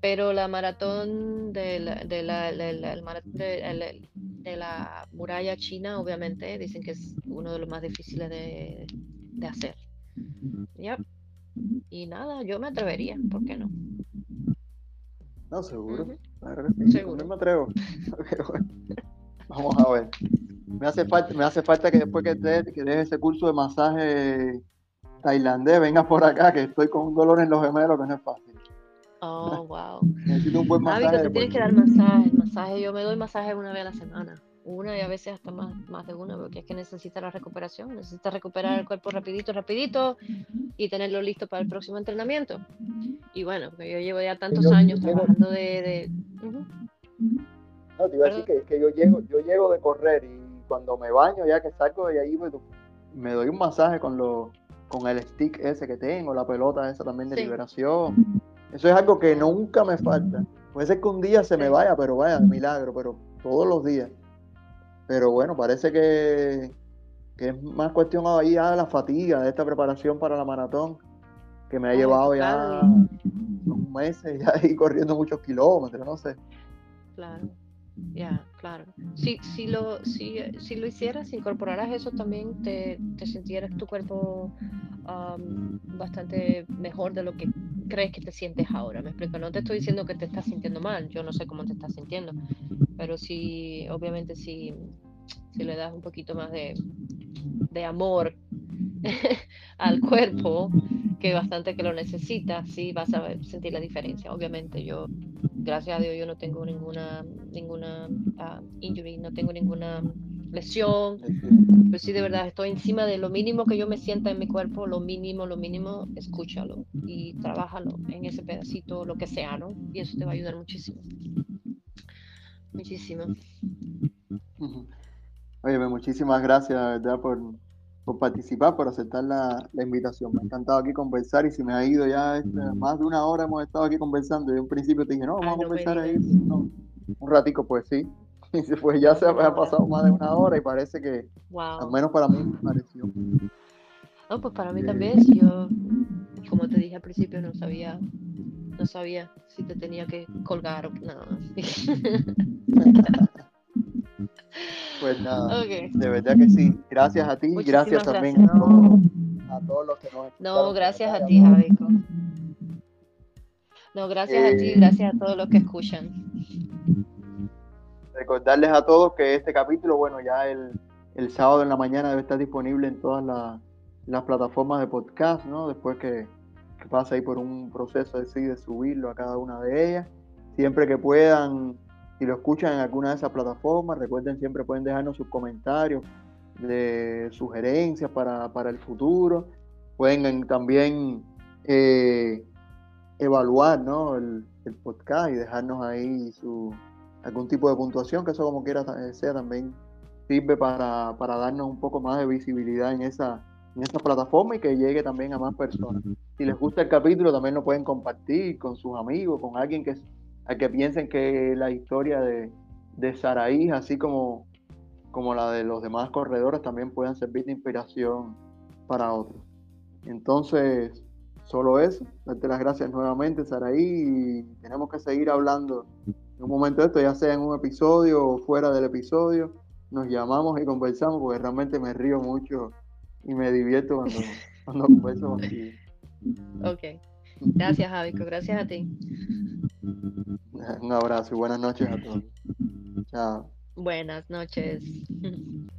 Pero la maratón de la, de la, de, de la muralla china, obviamente, dicen que es uno de los más difíciles de, de hacer. y nada, yo me atrevería, ¿por qué no?
No, seguro. Claro sí.
Seguro.
Yo me atrevo. Bueno, Vamos a ver. Me hace falta, me hace falta que después que te que ese curso de masaje tailandés, vengas por acá, que estoy con un dolor en los gemelos que no es fácil.
Oh, wow.
Necesito un buen masaje.
Hábito, te
de
tienes que dar masaje, masaje. Yo me doy masaje una vez a la semana. Una y a veces hasta más, más de una, porque es que necesita la recuperación. Necesita recuperar el cuerpo rapidito, rapidito y tenerlo listo para el próximo entrenamiento. Y bueno, yo llevo ya tantos
yo-
años trabajando de...
No, te iba a decir que, que yo llego, yo llego de correr y cuando me baño, ya que salgo de ahí, pues, me doy un masaje con los, con el stick ese que tengo, la pelota esa también de
Sí.
liberación. Eso es algo que nunca me falta. Puede ser que un día se me vaya, pero vaya, de milagro, pero todos los días. Pero bueno, parece que, que es más cuestión ahí ya de la fatiga, de esta preparación para la maratón, que me ha
Ay,
llevado ya unos meses ya ahí corriendo muchos kilómetros, no sé.
Claro, ya, claro. Si, si, lo, si, si lo hicieras, si incorporaras eso también, te, te sintieras tu cuerpo bastante mejor de lo que crees que te sientes ahora. Me explico, no te estoy diciendo que te estás sintiendo mal, yo no sé cómo te estás sintiendo, pero sí, obviamente si, si le das un poquito más de, de amor al cuerpo, que bastante que lo necesita, sí vas a sentir la diferencia. Obviamente yo, gracias a Dios, yo no tengo ninguna, ninguna ah, injury, no tengo ninguna lesión, pero sí de verdad estoy encima de lo mínimo que yo me sienta en mi cuerpo, lo mínimo, lo mínimo, escúchalo y trabájalo en ese pedacito, lo que sea, ¿no? Y eso te va a ayudar muchísimo. Muchísimo.
Oye, pues, muchísimas gracias, la verdad, por, por participar, por aceptar la, la invitación. Me ha encantado aquí conversar y si me ha ido ya este, más de una hora hemos estado aquí conversando. Y en un principio te dije, no, vamos
Ay,
a
no me
conversar ahí no, un ratico, pues sí. Y se- pues ya se ha pasado más de una hora y parece que, al menos para mí, me pareció.
No, pues para mí
Bien.
también, si yo, como te dije al principio, no sabía, no sabía si te tenía que colgar o nada.
Pues nada, de verdad que sí. Gracias a ti y
Muchísimas
gracias también
gracias.
a todos,
No,
a todos los que nos
no, gracias a ti, Javico. No, gracias a ti,
Eh,
gracias a todos los que escuchan.
Recordarles a todos que este capítulo, bueno, ya el, el sábado en la mañana debe estar disponible en todas la- las plataformas de podcast, ¿no? Después que, que pase ahí por un proceso así de subirlo a cada una de ellas. Siempre que puedan, si lo escuchan en alguna de esas plataformas, recuerden siempre pueden dejarnos sus comentarios de sugerencias para, para el futuro. Pueden también eh, evaluar ¿no? el, el podcast y dejarnos ahí su, algún tipo de puntuación, que eso como quiera ta- sea también sirve para, para darnos un poco más de visibilidad en esa, en esa plataforma y que llegue también a más personas. Si les gusta el capítulo, también lo pueden compartir con sus amigos, con alguien que, a que piensen que la historia de, de Saraí, así como, como la de los demás corredores, también puedan servir de inspiración para otros. Entonces, solo eso, darte las gracias nuevamente, Saraí, y tenemos que seguir hablando en un momento de esto, ya sea en un episodio o fuera del episodio, nos llamamos y conversamos porque realmente me río mucho y me divierto cuando, cuando converso contigo.
Ok. Gracias, Javico. Gracias a ti.
Un abrazo y buenas noches a todos. Chao.
Buenas noches.